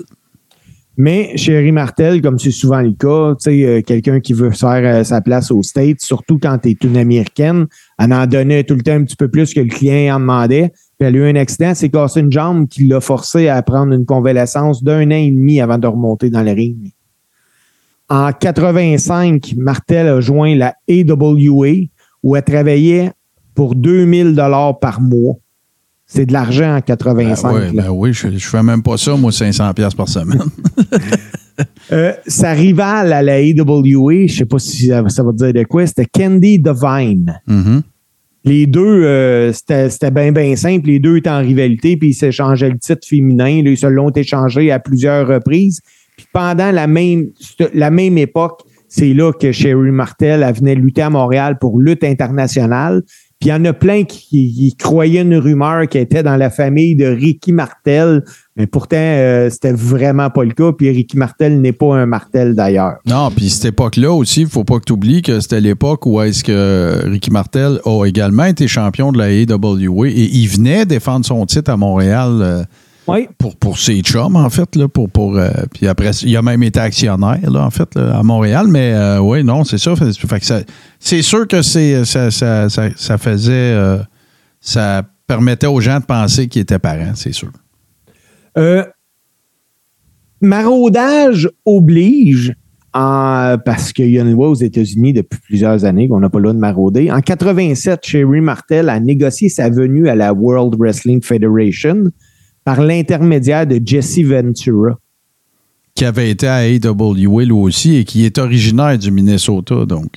Mais Sherry Martel, comme c'est souvent le cas, euh, quelqu'un qui veut faire euh, sa place au States, surtout quand tu es une Américaine, elle en donnait tout le temps un petit peu plus que le client en demandait. Puis elle a eu un accident, s'est cassé une jambe qui l'a forcé à prendre une convalescence d'un an et demi avant de remonter dans le ring. En 85, Martel a joint la AWA où elle travaillait pour 2000 dollars par mois. C'est de l'argent en 85. Ben, là. ben oui, je, je fais même pas ça, moi, 500$ piastres par semaine. Euh, sa rivale à la AWA, je sais pas si ça, ça va te dire de quoi, c'était Candy Devine. Mhm. Les deux, euh, c'était c'était bien, bien simple. Les deux étaient en rivalité, puis ils s'échangeaient le titre féminin. Là, ils se l'ont échangé à plusieurs reprises. Puis pendant la même, la même époque, c'est là que Sherry Martel elle venait lutter à Montréal pour lutte internationale. Puis il y en a plein qui, croyaient une rumeur qui était dans la famille de Ricky Martel, mais pourtant, euh, c'était vraiment pas le cas. Puis Ricky Martel n'est pas un Martel d'ailleurs. Non, puis cette époque-là aussi, il faut pas que tu oublies que c'était l'époque où est-ce que Ricky Martel a également été champion de la AWA et il venait défendre son titre à Montréal euh, Oui. pour, pour ses chums, en fait. Là, pour, pour, euh, puis après, il a même été actionnaire, là, en fait, là, à Montréal. Mais euh, oui, non, c'est ça. Fait, que ça- c'est sûr que c'est, ça, ça, ça, ça faisait. euh, ça permettait aux gens de penser qu'il était parent, c'est sûr. Euh, maraudage oblige, en- parce qu'il y a une loi aux États-Unis depuis plusieurs années qu'on n'a pas le droit de marauder. En 87, Sherry Martel a négocié sa venue à la World Wrestling Federation par l'intermédiaire de Jesse Ventura. Qui avait été à AWA lui aussi et qui est originaire du Minnesota, donc.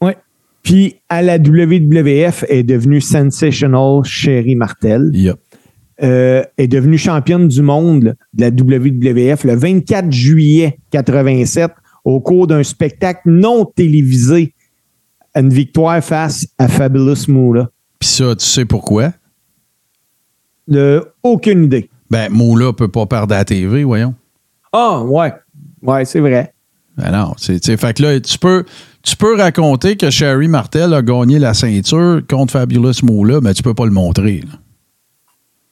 Ouais. Puis à la WWF est devenue Sensational Sherry Martel. Yep. euh, est devenue championne du monde de la WWF le 24 juillet 87 au cours d'un spectacle non télévisé. Une victoire face à Fabulous Moolah. Puis ça, tu sais pourquoi? De aucune idée. Ben, Moula peut pas perdre à la TV, voyons. Ah, ouais. Ouais, c'est vrai. Ben non, c'est, fait que là, tu peux, tu peux raconter que Sherry Martel a gagné la ceinture contre Fabulous Moula, mais tu peux pas le montrer. là.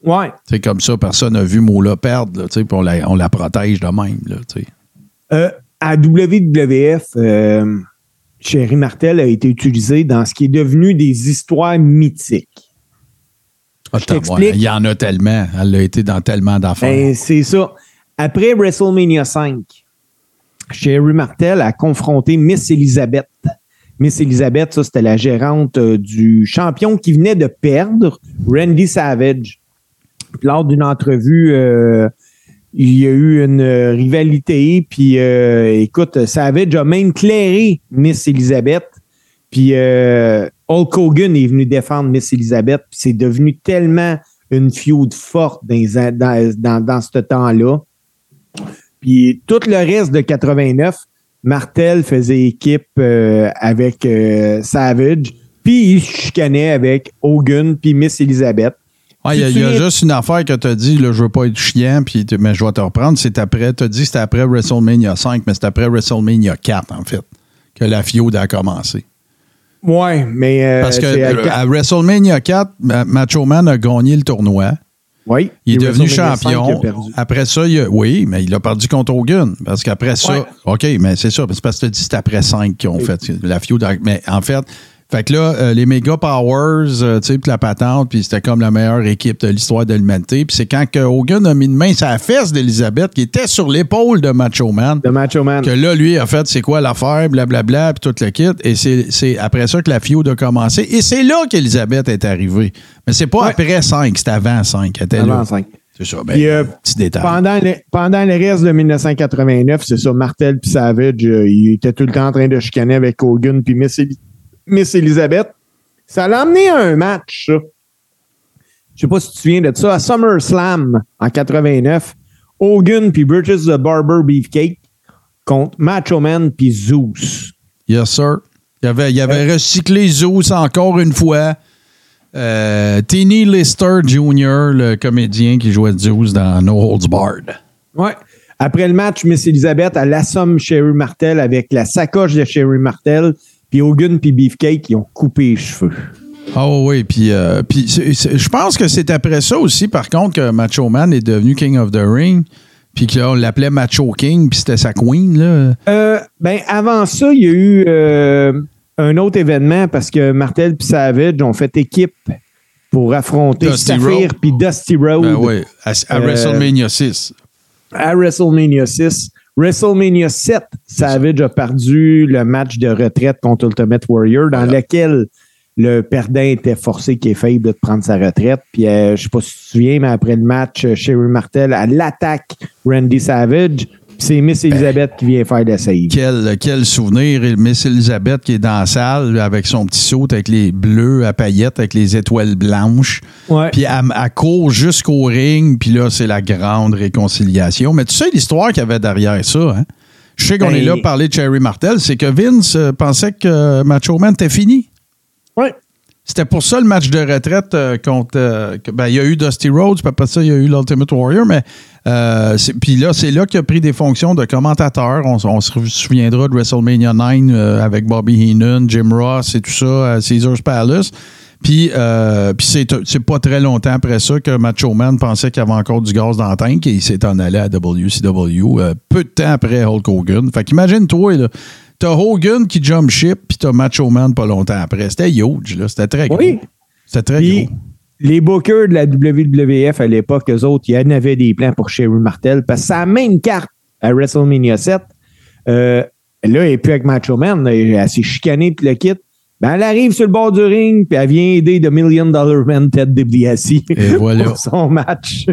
Ouais. C'est comme ça, personne n'a vu Moula perdre, là, tu sais, puis on la, on la protège de même, là, tu sais. Euh, à WWF, euh, Sherry Martel a été utilisé dans ce qui est devenu des histoires mythiques. Attends, ouais, il y en a tellement. Elle a été dans tellement d'affaires. Ben, c'est ça. Après WrestleMania 5, Sherry Martel a confronté Miss Elizabeth. Miss Elizabeth, ça, c'était la gérante euh, du champion qui venait de perdre, Randy Savage. Puis lors d'une entrevue, euh, il y a eu une euh, rivalité. Puis, euh, écoute, Savage a même clairé Miss Elizabeth. Puis, Hulk Hogan est venu défendre Miss Elizabeth. Puis, c'est devenu tellement une feud forte dans, les an- dans, dans, dans ce temps-là. Puis, tout le reste de 89, Martel faisait équipe euh, avec euh, Savage. Puis, il chicanait avec Hogan puis Miss Elizabeth. Ouais, Il y a, y juste une affaire que tu as dit, là, je veux pas être chiant, puis, mais je vais te reprendre. C'est après, tu as dit que c'était après WrestleMania 5, mais c'est après WrestleMania 4, en fait, que la feud a commencé. Ouais, mais. euh, Parce que à- euh, à WrestleMania 4, Ma- Macho Man a gagné le tournoi. Oui. Il est devenu WrestleMania 5, il a champion. Après ça, il a- oui, mais il a perdu contre Hogan. Parce qu'après ça, Ouais. OK, mais c'est ça. C'est parce que tu as dit que c'est après 5 qu'ils ont fait la feud. Mais en fait, fait que là, euh, les Mega Powers, euh, tu sais, puis la patente, puis c'était comme la meilleure équipe de l'histoire de l'humanité. Puis c'est quand que Hogan a mis une main la fesse d'Elizabeth, qui était sur l'épaule de Macho Man, De Macho Man. que là, lui, a fait c'est quoi l'affaire, blablabla, puis tout le kit. Et c'est après ça que la feud a commencé. Et c'est là qu'Elizabeth est arrivée. Mais c'est pas Ouais. après 5, c'est avant 5. Elle était Avant là. 5. C'est ça. Ben, Puis, euh, petit détail. Pendant le, pendant le reste de 1989, c'est ça, Martel puis Savage, euh, ils étaient tout le temps en train de chicaner avec Hogan puis Miss, Miss Elizabeth. Ça l'a amené à un match, ça. Je sais pas si tu te souviens de ça. À SummerSlam, en 89, Hogan puis Brutus the Barber Beefcake contre Macho Man puis Zeus. Yes, sir. Il avait, il avait recyclé Zeus encore une fois. Euh, Teeny Lister Jr., le comédien qui jouait Zeus dans No Holds Barred. Ouais. Après le match, Miss Elizabeth, elle assomme Sherry Martel avec la sacoche de Sherry Martel, puis Hogan puis Beefcake, ils ont coupé les cheveux. Ah oui, puis, euh, puis je pense que c'est après ça aussi, par contre, que Macho Man est devenu King of the Ring, puis qu'on l'appelait Macho King, puis c'était sa queen, là. Euh, ben, avant ça, il y a eu euh, un autre événement parce que Martel et Savage ont fait équipe pour affronter Saphir puis Dusty Road Ben oui, à, à Euh, WrestleMania 6. à WrestleMania 6. WrestleMania 7, Savage a perdu le match de retraite contre Ultimate Warrior dans lequel le perdant était forcé qu'il est faible de prendre sa retraite. Puis, euh, je sais pas si tu te souviens, mais après le match, euh, Sherry Martel, elle attaque Randy Savage. C'est Miss Elizabeth qui vient faire la save. Quel, quel souvenir. Et Miss Elizabeth qui est dans la salle avec son petit saut avec les bleus à paillettes, avec les étoiles blanches. Ouais. Puis elle, elle court jusqu'au ring, puis là, c'est la grande réconciliation. Mais tu sais l'histoire qu'il y avait derrière ça, hein? Je sais qu'on Ben- est là pour parler de Cherry Martel, c'est que Vince euh, pensait que Macho Man était fini. Ouais. C'était pour ça le match de retraite euh, contre. euh, ben, il y a eu Dusty Rhodes, puis après ça, il y a eu l'Ultimate Warrior, mais. euh, puis là, c'est là qu'il a pris des fonctions de commentateur. On, se souviendra de WrestleMania 9 euh, avec Bobby Heenan, Jim Ross et tout ça à Caesars Palace. Puis, c'est, pas très longtemps après ça que Macho Man pensait qu'il avait encore du gaz dans la tank et il s'est en allé à WCW peu de temps après Hulk Hogan. Fait qu'imagine-toi, là, t'as Hogan qui jump ship puis t'as Macho Man pas longtemps après. C'était huge, là. C'était très gros. Oui. C'était très Puis, gros. les bookers de la WWF à l'époque, eux autres, il y en avait des plans pour Sherry Martel parce que la même carte à WrestleMania 7. Euh, là, n'est plus avec Macho Man. là, Elle s'est chicanée puis le quitte. Ben, elle arrive sur le bord du ring, puis elle vient aider The Million Dollar Man Ted DiBiase voilà. pour son match.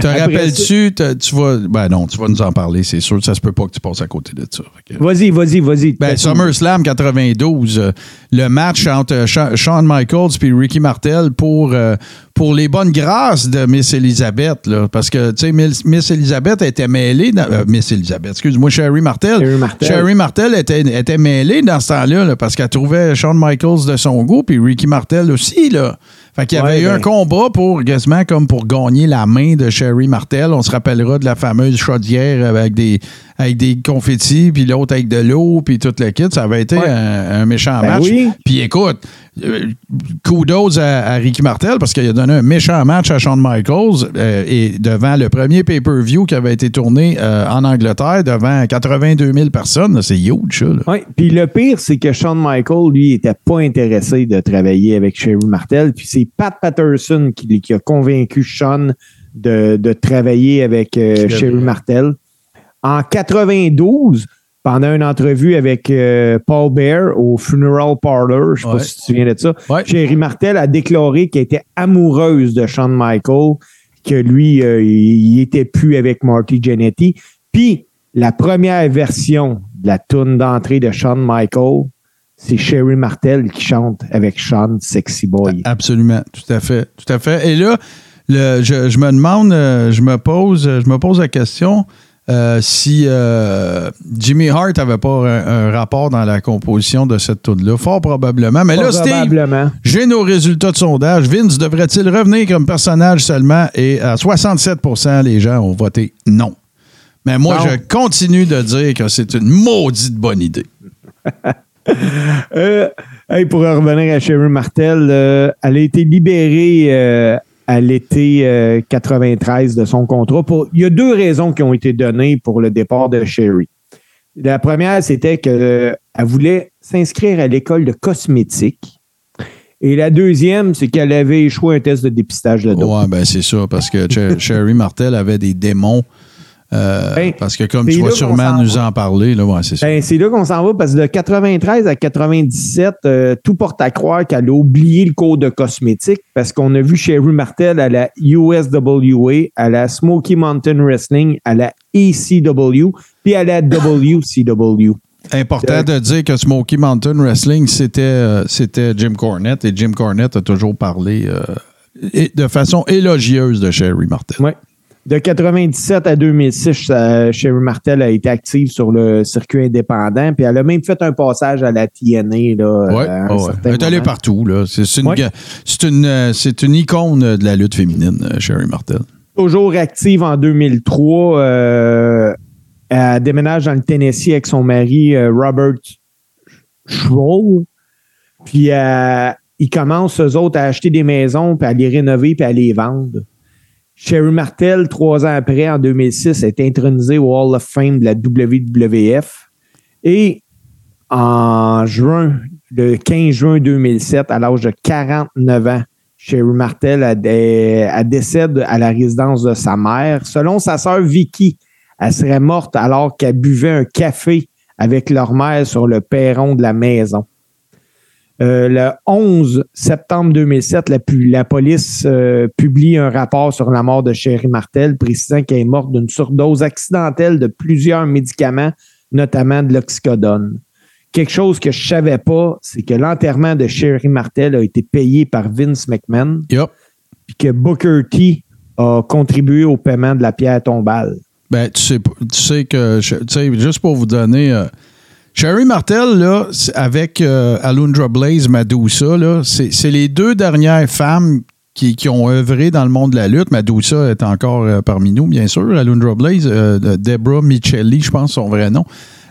Te rappelles-tu, tu vas. Ben non, tu vas nous en parler, c'est sûr. Ça se peut pas que tu passes à côté de ça. Vas-y, vas-y, vas-y. Ben, SummerSlam 92, euh, le match entre euh, Sha- Shawn Michaels et Ricky Martel pour, euh, pour les bonnes grâces de Miss Elizabeth. Là, parce que, tu sais, Miss Miss Elizabeth était mêlée. Dans, euh, Miss Elizabeth, excuse-moi, Sherry Martel. Sherry Martel. Sherry Martel était, était mêlée dans ce temps-là là, parce qu'elle trouvait Shawn Michaels de son goût, puis Ricky Martel aussi. Là. Fait qu'il y avait Ouais, eu ben- un combat pour, quasiment comme pour gagner la main de Sherry Martel. On se rappellera de la fameuse chaudière avec des, avec des confettis, puis l'autre avec de l'eau, puis tout le kit. Ça avait été Ouais. un, un méchant Ben match. oui. Puis écoute, kudos à, à Ricky Martel parce qu'il a donné un méchant match à Shawn Michaels euh, et devant le premier pay-per-view qui avait été tourné euh, en Angleterre devant 82 000 personnes. C'est huge, ça. Oui, puis le pire, c'est que Shawn Michael, lui, était pas intéressé de travailler avec Sherry Martel. Puis c'est Pat Patterson qui, qui a convaincu Shawn de, de travailler avec euh, Sherry Martel. En 92, pendant une entrevue avec euh, Paul Bear au Funeral Parlor, je sais Ouais. pas si tu te souviens de ça, Ouais. Sherry Martel a déclaré qu'elle était amoureuse de Shawn Michael, que lui, euh, il était plus avec Marty Jannetty. Puis, la première version de la tune d'entrée de Shawn Michael, c'est Sherry Martel qui chante avec Shawn Sexy Boy. Absolument, tout à fait, tout à fait. Et là, le- je, je me demande, euh, je me pose, je me pose la question euh, si euh, Jimmy Hart avait pas un, un rapport dans la composition de cette tune là Fort probablement. Mais là, Steve, j'ai nos résultats de sondage. Vince devrait-il revenir comme personnage seulement? Et à 67% les gens ont voté non? Mais moi, Non. je continue de dire que c'est une maudite bonne idée. Euh, hey, pour revenir à Sherry Martel, euh, elle a été libérée euh, à l'été euh, 93 de son contrat. Il y a deux raisons qui ont été données pour le départ de Sherry. La première, c'était qu'elle voulait s'inscrire à l'école de cosmétique. Et la deuxième, c'est qu'elle avait échoué un test de dépistage de dos. Ouais, ben c'est ça, parce que Sherry Martel avait des démons. Euh, Ben, parce que comme tu vas sûrement nous va. en parler, là, ouais, c'est ça. Ben, c'est là qu'on s'en va parce que de 93 à 97, euh, tout porte à croire qu'elle a oublié le cours de cosmétique parce qu'on a vu Sherry Martel à la USWA, à la Smoky Mountain Wrestling, à la ECW, puis à la WCW. Important de dire que Smoky Mountain Wrestling, c'était euh, c'était Jim Cornette, et Jim Cornette a toujours parlé de façon élogieuse de Sherry Martel. Ouais. De 97 à 2006, ça- Sherry Martel a été active sur le circuit indépendant, puis elle a même fait un passage à la TNA. Là, Ouais, à un ouais. certain Elle est allée partout. C'est une, Ouais. une, euh, une icône de la lutte féminine, euh, Sherry Martel. toujours active en 2003. euh, elle déménage dans le Tennessee avec son mari euh, Robert Schroll. Puis euh, ils commencent, eux autres, à acheter des maisons, puis à les rénover, puis à les vendre. Sherry Martel, trois ans après, en 2006, est intronisée au Hall of Fame de la WWF. Et en juin, le 15 juin 2007, à l'âge de 49 ans, Sherry Martel décède à la résidence de sa mère. Selon sa sœur Vicky, elle serait morte alors qu'elle buvait un café avec leur mère sur le perron de la maison. Euh, le 11 septembre 2007, la, police euh, publie un rapport sur la mort de Sherry Martel, précisant qu'elle est morte d'une surdose accidentelle de plusieurs médicaments, notamment de l'oxycodone. Quelque chose que je savais pas, c'est que l'enterrement de Sherry Martel a été payé par Vince McMahon, puis que Booker T a contribué au paiement de la pierre tombale. Ben, tu sais, tu sais que, tu sais, juste pour vous donner, euh, Sherry Martel, avec euh, Alundra Blaze Madusa, c'est les deux dernières femmes qui, ont œuvré dans le monde de la lutte. Madusa est encore euh, parmi nous, bien sûr. Alundra Blaze, euh, de- Deborah Michelli, je pense son vrai nom.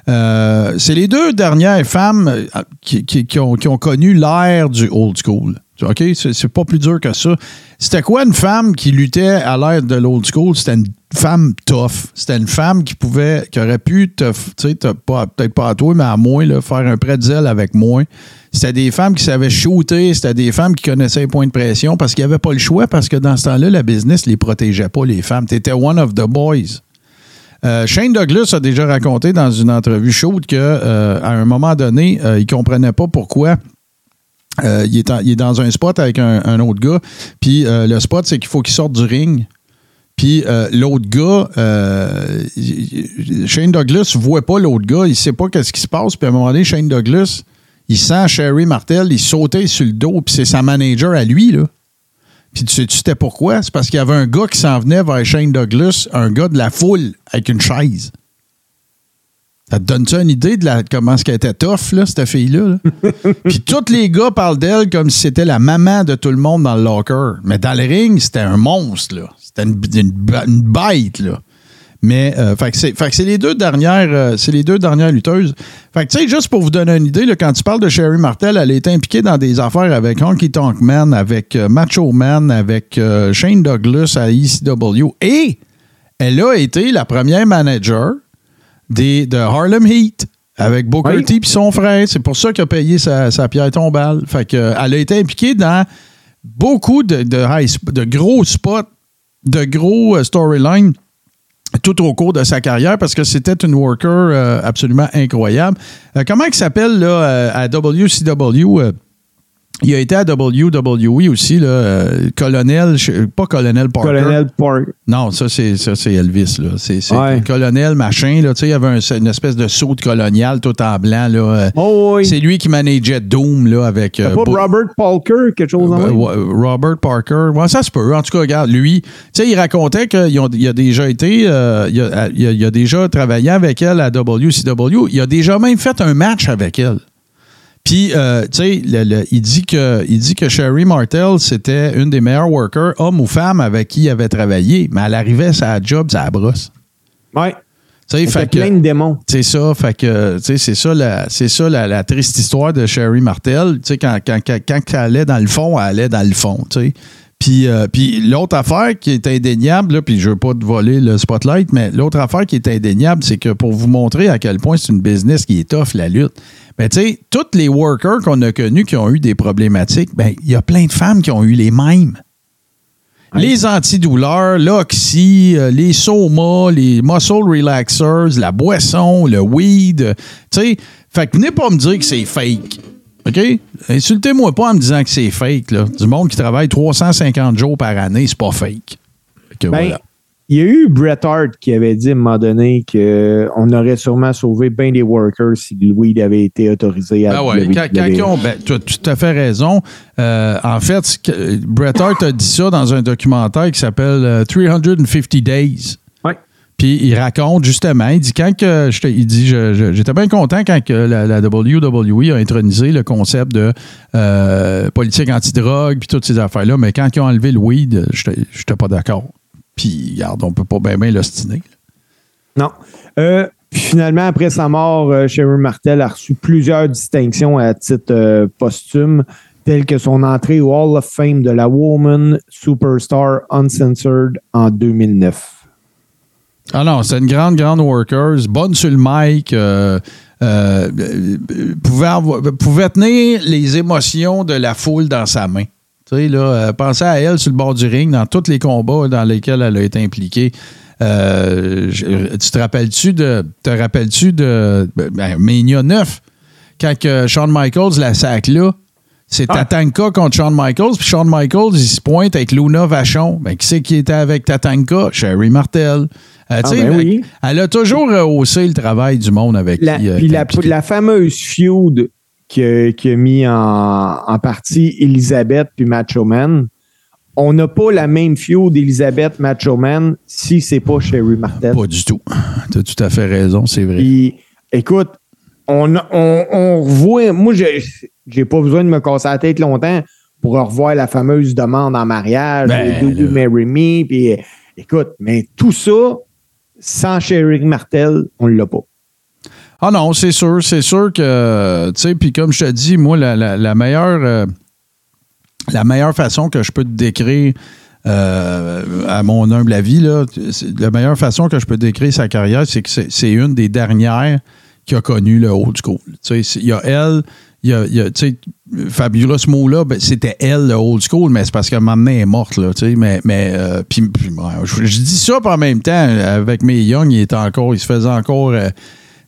C'est les deux dernières femmes qui ont connu l'ère du old school. OK? C'est pas plus dur que ça. C'était quoi une femme qui luttait à l'ère de l'old school? C'était une femme tough. C'était une femme qui pouvait, qui aurait pu te, tu sais, peut-être pas à toi, mais à moi, faire un pretzel avec moi. C'était des femmes qui savaient shooter, c'était des femmes qui connaissaient les points de pression parce qu'il n'y avait pas le choix, parce que dans ce temps-là, la business les protégeait pas, les femmes. Tu étais one of the boys. Euh, Shane Douglas a déjà raconté dans une entrevue chaude que euh, un moment donné, euh, il comprenait pas pourquoi euh, il, est dans un spot avec un, autre gars. Puis euh, le spot, c'est qu'il faut qu'il sorte du ring. Puis euh, l'autre gars, Shane Douglas voit pas l'autre gars, il sait pas qu'est-ce qui se passe. Puis à un moment donné, Shane Douglas, il sent Sherry Martel, il sautait sur le dos, puis c'est sa manager à lui, là. Puis tu sais pourquoi? C'est parce qu'il y avait un gars qui s'en venait vers Shane Douglas, un gars de la foule avec une chaise. Ça te donne-tu une idée de la, comment ce qu'elle était tough, là, cette fille-là? là? Puis tous les gars parlent d'elle comme si c'était la maman de tout le monde dans le locker. Mais dans le ring, c'était un monstre, là. C'était une, une- une bête, là. Mais, euh, fait que c'est les deux dernières, euh, c'est les deux dernières lutteuses. Fait que, tu sais, juste pour vous donner une idée, là, quand tu parles de Sherry Martel, elle a été impliquée dans des affaires avec Honky Tonk Man, avec euh, Macho Man, avec euh, Shane Douglas à ECW. Et elle a été la première manager des, de Harlem Heat avec Booker Oui. T et son frère. C'est pour ça qu'il a payé sa, sa pierre tombale. Fait que, euh, elle a été impliquée dans beaucoup de, de, high sp- de gros spots, de gros euh, storylines tout au cours de sa carrière parce que c'était une worker euh, absolument incroyable. Euh, comment il s'appelle là, à WCW? Euh, il a été à WWE aussi, là, euh, colonel, pas colonel Parker. Colonel Park. Non, ça c'est ça c'est Elvis là. C'est Ouais. colonel machin là. Tu sais, il y avait un- une espèce de saut colonial tout en blanc là. Euh, Oh oui. C'est lui qui manageait Doom là avec. euh, pas Bo- Robert Parker, quelque chose euh, en même? ouais, Robert Parker. Ouais, ça se peut. En tout cas, regarde, lui, tu sais, il racontait qu'il a déjà été, euh, il, a, il a- il a déjà travaillé avec elle à WCW. Il a déjà même fait un match avec elle. Puis, euh, tu sais, il, dit que, il dit que Sherry Martel, c'était une des meilleures workers, homme ou femme, avec qui il avait travaillé. Mais elle arrivait à sa job, ça brosse. Ouais. Tu sais, plein de démons. c'est ça, fait que, tu sais, c'est ça, la, c'est ça la, la triste histoire de Sherry Martel. Tu sais, quand, quand, quand, quand elle allait dans le fond, elle allait dans le fond, tu sais. Puis, euh, puis l'autre affaire qui est indéniable, là, puis je veux pas te voler le spotlight, mais l'autre affaire qui est indéniable, c'est que pour vous montrer à quel point c'est une business qui est tough, la lutte, ben, tu sais, tous les workers qu'on a connus qui ont eu des problématiques, ben, il y a plein de femmes qui ont eu les mêmes. Les antidouleurs, l'oxy, euh, les somas, les muscle relaxers, la boisson, le weed. euh, Tu sais, fait que venez pas me dire que c'est fake. OK? Insultez-moi pas en me disant que c'est fake. Là. Du monde qui travaille 350 jours par année, c'est pas fake. Que Ben, voilà. Il y a eu Bret Hart qui avait dit à un moment donné qu'on aurait sûrement sauvé bien des workers si le weed avait été autorisé à Ah ouais, quand, quand ils ont- ben, tu as tout à fait raison. Euh, en fait, Bret Hart a dit ça dans un documentaire qui s'appelle euh, 350 Days. Ouais. Puis il raconte justement, il dit quand que j'étais- il dit j'étais bien content quand que la, la WWE a intronisé le concept de euh, politique antidrogue puis toutes ces affaires-là, mais quand ils ont enlevé le weed, j'étais j'étais pas d'accord. Puis regarde, on peut pas bien bien l'ostiner. Non. Euh, puis finalement, après sa mort, euh, Sherry Martel a reçu plusieurs distinctions à titre euh, posthume, telles que son entrée au Hall of Fame de la Woman Superstar Uncensored en 2009. Ah non, c'est une grande, grande worker, bonne sur le mic, euh, pouvait, avoir- pouvait tenir les émotions de la foule dans sa main. Tu sais, là, euh, pensez à elle sur le bord du ring, dans tous les combats dans lesquels elle a été impliquée. Euh, je- tu te rappelles-tu de. Te rappelles-tu de. Ben, Mania 9, quand que Shawn Michaels la sac là, C'est Ah. Tatanka contre Shawn Michaels. Puis Shawn Michaels, il se pointe avec Luna Vachon. Ben, qui c'est qui était avec Tatanka? Sherry Martel. Euh, sais, ben oui. Elle a toujours haussé le travail du monde avec La, qui. puis la fameuse feud qui a, qui a mis en, en partie Elisabeth puis Macho Man, on n'a pas la même feud Elisabeth Macho Man si c'est pas Sherry Martel. Pas du tout. Tu as tout à fait raison, c'est vrai. Puis, écoute, on, on, on revoit. Moi, j'ai pas besoin de me casser la tête longtemps pour revoir la fameuse demande en mariage, Ben, Do You. Marry Me. Puis, écoute, mais tout ça, sans Sherry Martel, on l'a pas. Ah non, c'est sûr, c'est sûr que, tu sais, puis comme je te dis, moi, la, la- meilleure, euh, la meilleure façon que je peux te décrire, euh, à mon humble avis, là, la meilleure façon que je peux décrire sa carrière, c'est que c'est une des dernières qui a connu le old school. Tu sais, il y a elle, il y a, y a, tu sais, Fabulous Mola, ben, c'était elle le old school, mais c'est parce moment donné, elle est morte, là, tu sais, mais, mais euh, puis, je, dis ça, en même temps, avec mes Young, il était encore, il se faisait encore...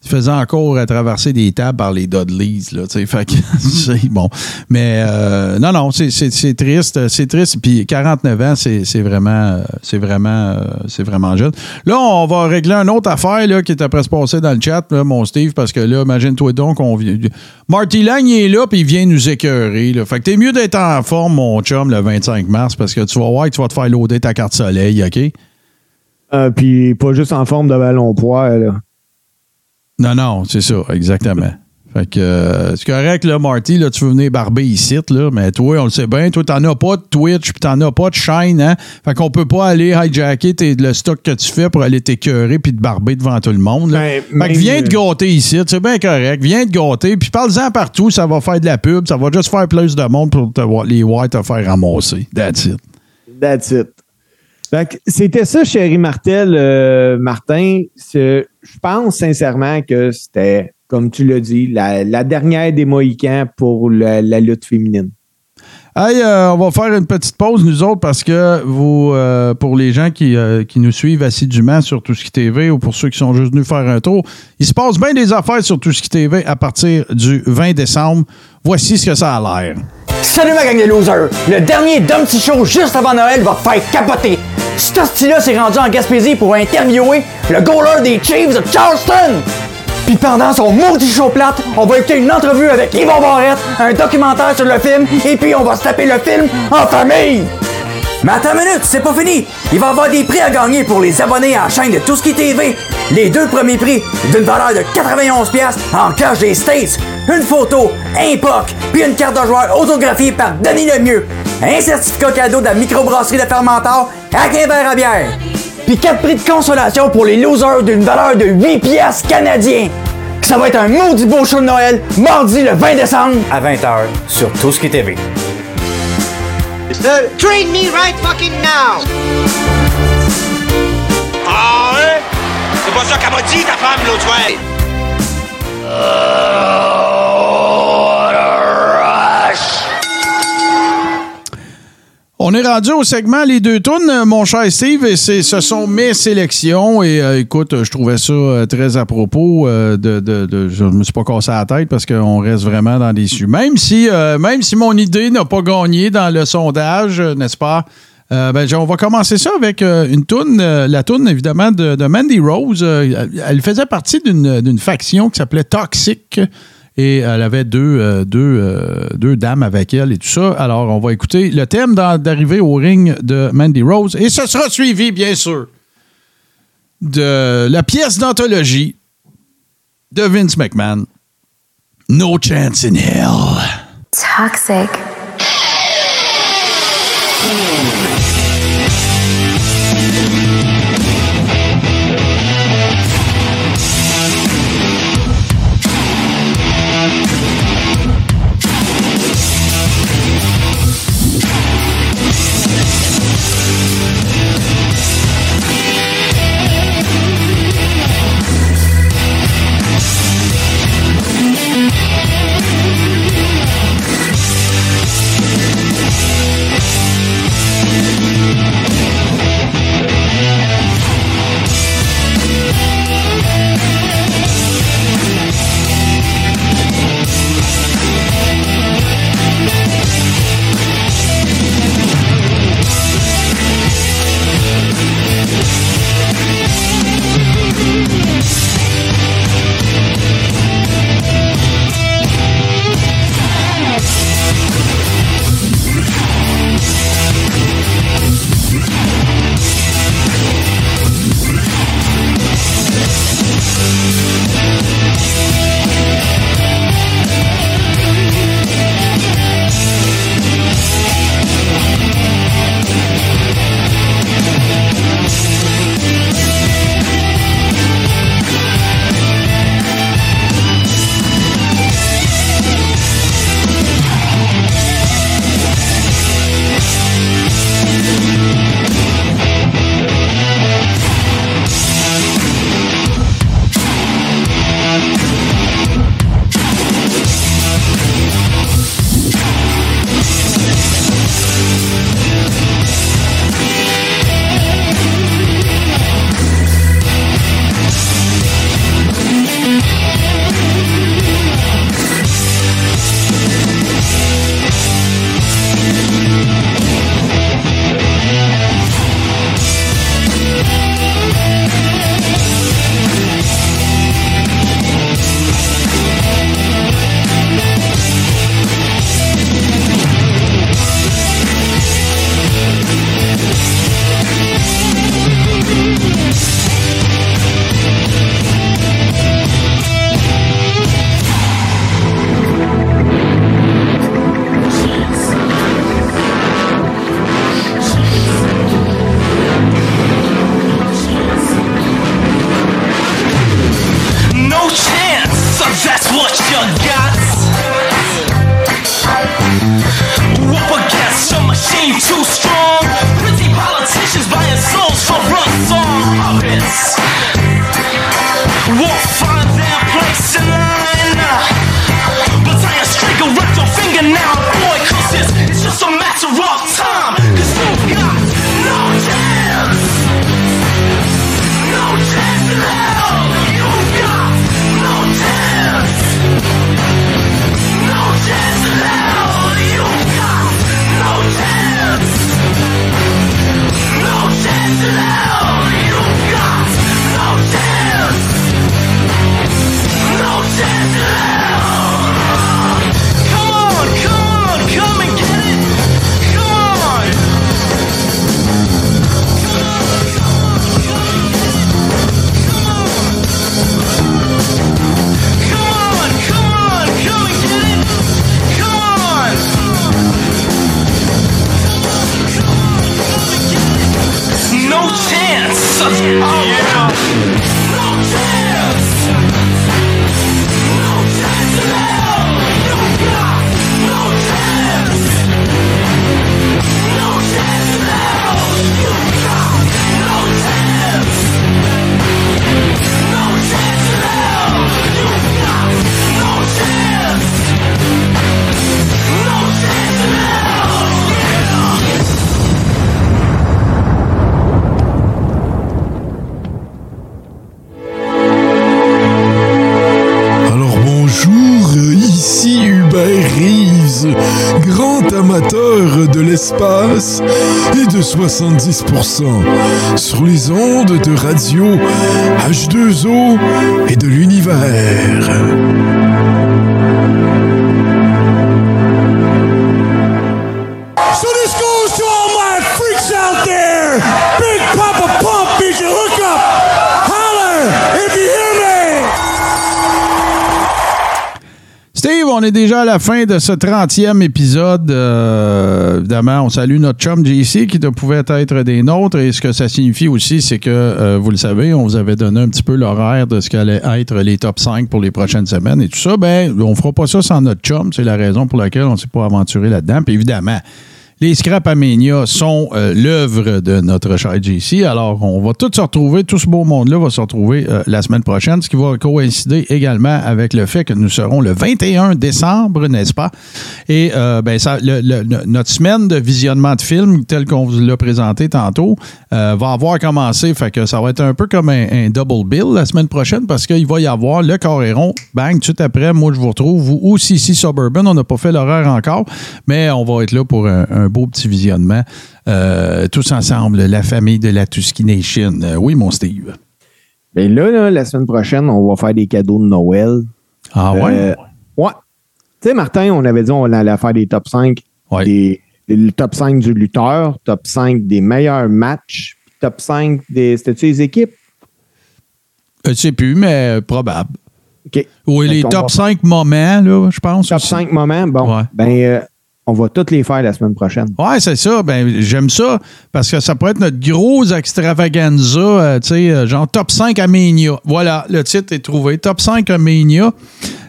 faisait encore euh, traverser des tables par les Dudleys, là, fait que, bon. Mais, euh, non, non, c'est- triste, c'est triste, puis 49 ans, c'est vraiment, euh, c'est vraiment, euh, c'est vraiment jeune. Là, on va régler une autre affaire, là, qui est après se passer dans le chat, là, mon Steve, parce que là, imagine-toi donc, on vient... Marty Lang, il est là, puis il vient nous écœurer, là. Fait que t'es mieux d'être en forme, mon chum, le 25 mars, parce que tu vas voir que tu vas te faire loader ta carte soleil, OK? Euh, puis, pas juste en forme de ballon poids, là. Non, non, c'est ça, exactement. Fait que euh, c'est correct, là, Marty, là, tu veux venir barber ici, là, mais toi, on le sait bien, toi, t'en as pas de Twitch, puis t'en as pas de Shine, hein? Fait qu'on peut pas aller hijacker tes- le stock que tu fais pour aller t'écœurer puis te barber devant tout le monde. Là. Ben, fait que viens te euh, gâter ici, c'est bien correct. Viens te gâter, puis parle-en partout, ça va faire de la pub, ça va juste faire plus de monde pour te, voir- les voir te faire ramasser. That's it. That's it. Fait que C'était ça, chérie Martel, euh, Martin. Je pense sincèrement que c'était, comme tu l'as dit, la, la dernière des Mohicans pour la, la lutte féminine. Hey, euh, on va faire une petite pause, nous autres, parce que vous, euh, pour les gens qui, euh, qui nous suivent assidûment sur Tout ce qui TV ou pour ceux qui sont juste venus faire un tour, il se passe bien des affaires sur Tout ce qui TV à partir du 20 décembre. Voici ce que ça a l'air. Salut ma gang de losers! Le dernier Dumpty Show juste avant Noël va te faire capoter! Ce style-là s'est rendu en Gaspésie pour interviewer le goaler des Chiefs de Charleston! Puis pendant son maudit show plate, on va écouter une entrevue avec Yvon Barrette, un documentaire sur le film, et puis on va se taper le film en famille! Mais attends une minute, c'est pas fini! Il va y avoir des prix à gagner pour les abonnés à la chaîne de Tout ce qui TV. Les deux premiers prix, d'une valeur de 91$ piastres en cash des States. Une photo, un POC, puis une carte de joueur autographiée par Denis Lemieux. Un certificat cadeau de la microbrasserie de Fermentor avec un verre à bière. Puis quatre prix de consolation pour les losers d'une valeur de 8 piastres canadiens. Ça va être un maudit beau show de Noël, mardi le 20 décembre à 20h sur Tout ce qui TV. Train me right fucking now! Ah ouais? C'est pas ça qu'elle m'a dit, ta femme, l'autre soir! On est rendu au segment Les deux tunes, mon cher Steve, et ce sont mes sélections. Et euh, écoute, je trouvais ça euh, très à propos. euh, de, je me suis pas cassé la tête parce qu'on reste vraiment dans des sujets. Même si, même si mon idée n'a pas gagné dans le sondage, n'est-ce pas? Ben, on va commencer ça avec une toune, la toune évidemment de, de Mandy Rose. Elle, faisait partie d'une d'une faction qui s'appelait Toxic et elle avait deux, euh, deux, euh, deux dames avec elle et tout ça. Alors, on va écouter le thème d'arriver au ring de Mandy Rose et ce sera suivi, bien sûr, de la pièce d'anthologie de Vince McMahon, No Chance in Hell. Toxic. Et de 70% sur les ondes de radio H2O et de l'univers. On est déjà à la fin de ce 30e épisode. Euh, évidemment, on salue notre chum JC qui ne pouvait être des nôtres. Et ce que ça signifie aussi, c'est que, euh, vous le savez, on vous avait donné un petit peu l'horaire de ce qu'allait être les top 5 pour les prochaines semaines. Et tout ça, ben, on fera pas ça sans notre chum. C'est la raison pour laquelle on ne s'est pas aventuré là-dedans. Puis évidemment, les Scrap Aménia sont euh, l'œuvre de notre cher JC. Alors, on va tous se retrouver, tout ce beau monde-là va se retrouver euh, la semaine prochaine, ce qui va coïncider également avec le fait que nous serons le 21 décembre, n'est-ce pas? Et euh, ben, ça, notre semaine de visionnement de films, tel qu'on vous l'a présenté tantôt, euh, va avoir commencé. Fait que ça va être un peu comme un, double bill la semaine prochaine parce qu'il va y avoir le Coréron. Bang, tout après, moi, je vous retrouve. Vous aussi, ici, Suburban. On n'a pas fait l'horaire encore, mais on va être là pour un, un beau petit visionnement. euh, tous ensemble, la famille de la Tusky Nation. Euh, oui, mon Steve. Ben là, là, la semaine prochaine, on va faire des cadeaux de Noël. Ah ouais? Euh, ouais. Tu sais, Martin, on avait dit on allait faire des top 5. Ouais. Des, le top 5 du lutteur, top 5 des meilleurs matchs, top 5 des. C'était-tu les équipes? Je sais plus, mais probable. OK. Oui, Fait les top va- 5 moments, là, je pense. Top aussi. 5 moments. Bon, Ouais. ben, euh, on va toutes les faire la semaine prochaine. Ouais, c'est ça. Ben, j'aime ça parce que ça pourrait être notre gros extravaganza, euh, tu sais, euh, genre top 5 à. Voilà, le titre est trouvé. Top 5 à.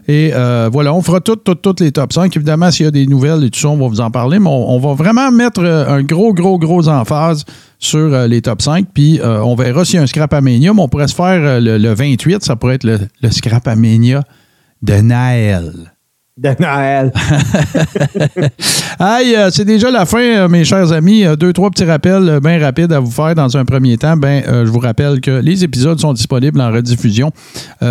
Et euh, voilà, on fera toutes, toutes, toutes les top 5. Évidemment, s'il y a des nouvelles et tout ça, on va vous en parler, mais on, va vraiment mettre un gros, gros, gros emphase sur les top 5. Puis on verra s'il y a un scrap à mais on pourrait se faire le, le 28, ça pourrait être le, scrap à de Naël. De Noël. Aïe, euh, c'est déjà la fin, euh, mes chers amis. Euh, deux, trois petits rappels bien rapides à vous faire dans un premier temps. Ben, je vous rappelle que les épisodes sont disponibles en rediffusion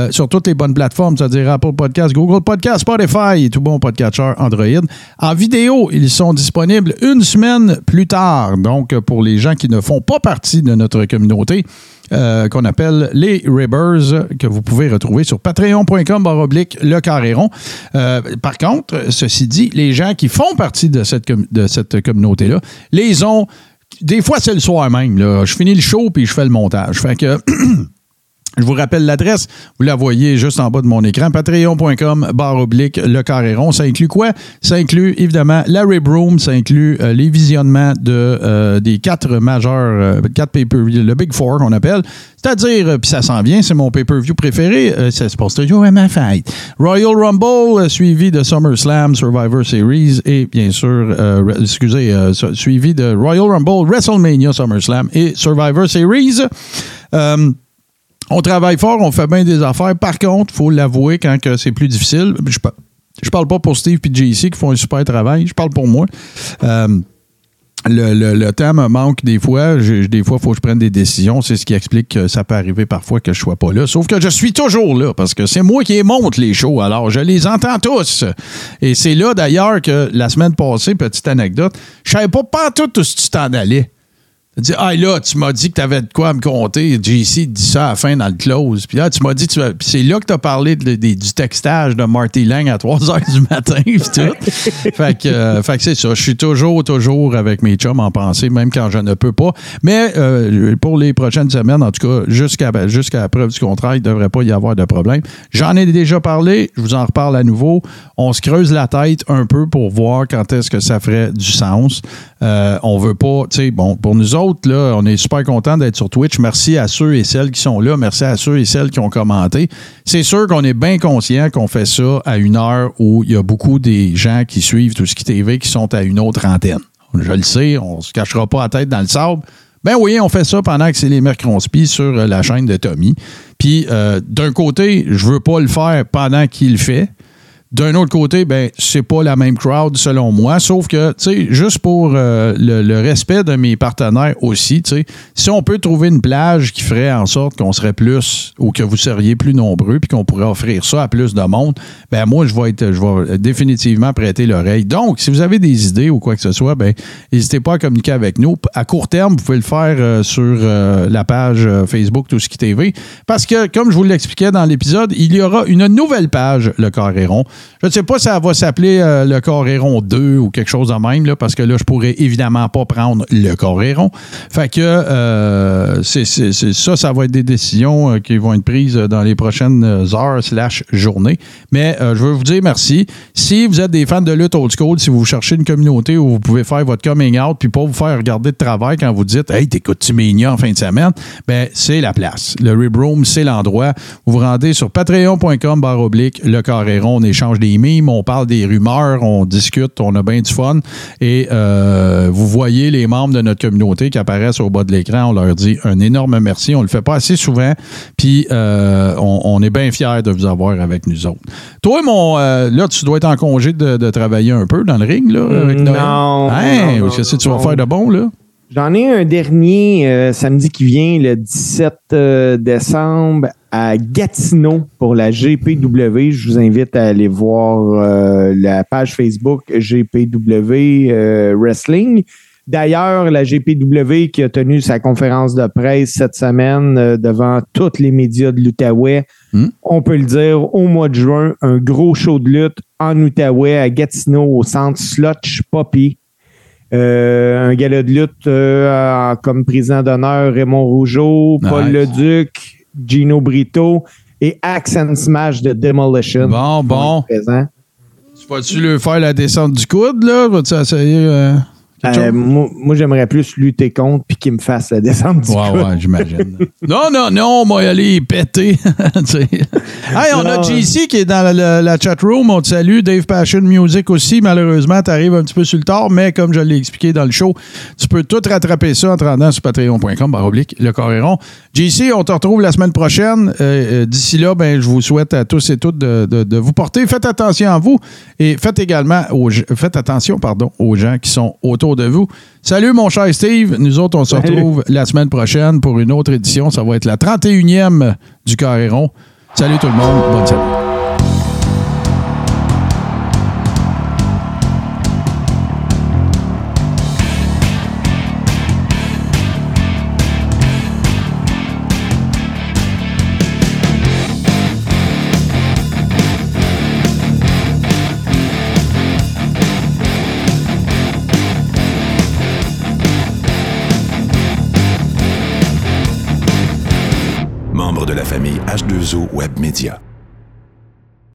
sur toutes les bonnes plateformes, c'est-à-dire Apple Podcast, Google Podcast, Spotify et tout bon podcatcher Android. En vidéo, ils sont disponibles une semaine plus tard. Donc, pour les gens qui ne font pas partie de notre communauté, euh, qu'on appelle les Ribbers, que vous pouvez retrouver sur patreon.com oblique le carréron. Euh, par contre, ceci dit, les gens qui font partie de cette, de cette communauté-là, les ont. Des fois, c'est le soir même. Je finis le show puis je fais le montage. Fait que. Je vous rappelle l'adresse, vous la voyez juste en bas de mon écran, patreon.com, barre oblique, le carré rond. Ça inclut quoi? Ça inclut évidemment la Rib Room, ça inclut euh, les visionnements euh, des quatre majeurs, euh, quatre pay-per-view, le Big Four qu'on appelle. C'est-à-dire, puis ça s'en vient, c'est mon pay-per-view préféré, ça se passe toujours à ma fête. Royal Rumble, suivi de SummerSlam, Survivor Series et bien sûr, excusez, su- suivi de Royal Rumble, WrestleMania, SummerSlam et Survivor Series. On travaille fort, on fait bien des affaires. Par contre, il faut l'avouer, quand c'est plus difficile, je, je parle pas pour Steve et JC qui font un super travail, je parle pour moi. Euh, le, temps me manque des fois. Des fois, il faut que je prenne des décisions. C'est ce qui explique que ça peut arriver parfois que je sois pas là. Sauf que je suis toujours là parce que c'est moi qui monte les shows. Alors, je les entends tous. Et c'est là, d'ailleurs, que la semaine passée, petite anecdote, je savais pas pas tout où tu t'en allais. Tu ah là, tu m'as dit que tu avais de quoi à me compter. JC dit ça à la fin dans le close. Puis là, tu m'as dit, tu c'est là que tu as parlé du textage de Marty Lang à 3 h du matin. tout. fait que, euh, que c'est ça. Je suis toujours, toujours avec mes chums en pensée, même quand je ne peux pas. Mais euh, pour les prochaines semaines, en tout cas, jusqu'à jusqu'à la preuve du contraire, il ne devrait pas y avoir de problème. J'en ai déjà parlé. Je vous en reparle à nouveau. On se creuse la tête un peu pour voir quand est-ce que ça ferait du sens. Euh, on veut pas, tu sais, bon, pour nous autres, on est super contents d'être sur Twitch. Merci à ceux et celles qui sont là. Merci à ceux et celles qui ont commenté. C'est sûr qu'on est bien conscient qu'on fait ça à une heure où il y a beaucoup des gens qui suivent tout ce qui TV qui sont à une autre antenne. Je le sais, on se cachera pas la tête dans le sable. Ben oui, on fait ça pendant que c'est les Mercronspi sur la chaîne de Tommy. Puis euh, d'un côté, je veux pas le faire pendant qu'il le fait. D'un autre côté, ben c'est pas la même crowd selon moi, sauf que, tu sais, juste pour euh, le, respect de mes partenaires aussi, tu sais, si on peut trouver une plage qui ferait en sorte qu'on serait plus ou que vous seriez plus nombreux puis qu'on pourrait offrir ça à plus de monde, ben moi je vais être, je vais définitivement prêter l'oreille. Donc, si vous avez des idées ou quoi que ce soit, ben n'hésitez pas à communiquer avec nous. À court terme, vous pouvez le faire euh, sur euh, la page Facebook Tout TV, parce que comme je vous l'expliquais dans l'épisode, il y aura une nouvelle page, le Carré rond. Je ne sais pas si ça va s'appeler euh, le Coréron 2 ou quelque chose de même, là, parce que là, je pourrais évidemment pas prendre le Coréron. Fait que euh, ça, ça va être des décisions euh, qui vont être prises dans les prochaines heures slash journées. Mais je veux vous dire merci. Si vous êtes des fans de lutte old school, si vous cherchez une communauté où vous pouvez faire votre coming out puis pas vous faire regarder de travail quand vous dites Hey, t'écoutes-tu Mania en fin de semaine? Ben, c'est la place. Le Rib Room, c'est l'endroit. Vous vous rendez sur patreon.com barre oblique, le Carréron, on échange des mimes, on parle des rumeurs, on discute, on a bien du fun. Et euh, vous voyez les membres de notre communauté qui apparaissent au bas de l'écran. On leur dit un énorme merci. On le fait pas assez souvent. Puis euh, on, on est bien fiers de vous avoir avec nous autres. Toi, mon, euh, là, tu dois être en congé de, de travailler un peu dans le ring, là, avec Non, Noël. non, Hein, non, que tu vas faire de bon, là? J'en ai un dernier euh, samedi qui vient, le 17 euh, décembre, à Gatineau pour la GPW. Je vous invite à aller voir euh, la page Facebook GPW Wrestling. D'ailleurs, la GPW qui a tenu sa conférence de presse cette semaine devant tous les médias de l'Outaouais, Hmm? on peut le dire, au mois de juin, un gros show de lutte en Outaouais, à Gatineau, au centre Slotch Poppy. Euh, un gala de lutte euh, comme président d'honneur Raymond Rougeau, Paul. Leduc, Gino Brito et Accent Smash de Demolition. Bon, bon. Présent. Tu vas-tu le faire la descente du coude, là? Vas-tu essayer euh, moi, moi, j'aimerais plus lutter contre puis qu'il me fasse la descente du Ouais, coude. ouais, j'imagine. non, non, non, on va y aller péter. Hey, on a. JC qui est dans la, la, la chat room. On te salue. Dave Passion Music aussi. Malheureusement, tu arrives un petit peu sur le tard, mais comme je l'ai expliqué dans le show, tu peux tout rattraper ça en te rendant sur patreon.com, barre oblique, le Coréron. JC, on te retrouve la semaine prochaine. Euh, euh, D'ici là, ben, je vous souhaite à tous et toutes de, de- de vous porter. Faites attention à vous et faites également aux, faites attention pardon, aux gens qui sont autour de vous. Salut, mon cher Steve. Nous autres, on se retrouve la semaine prochaine pour une autre édition. Ça va être la 31e du Carréron. Salut tout le monde. Bonne semaine. Membre de la famille H2O Web Media.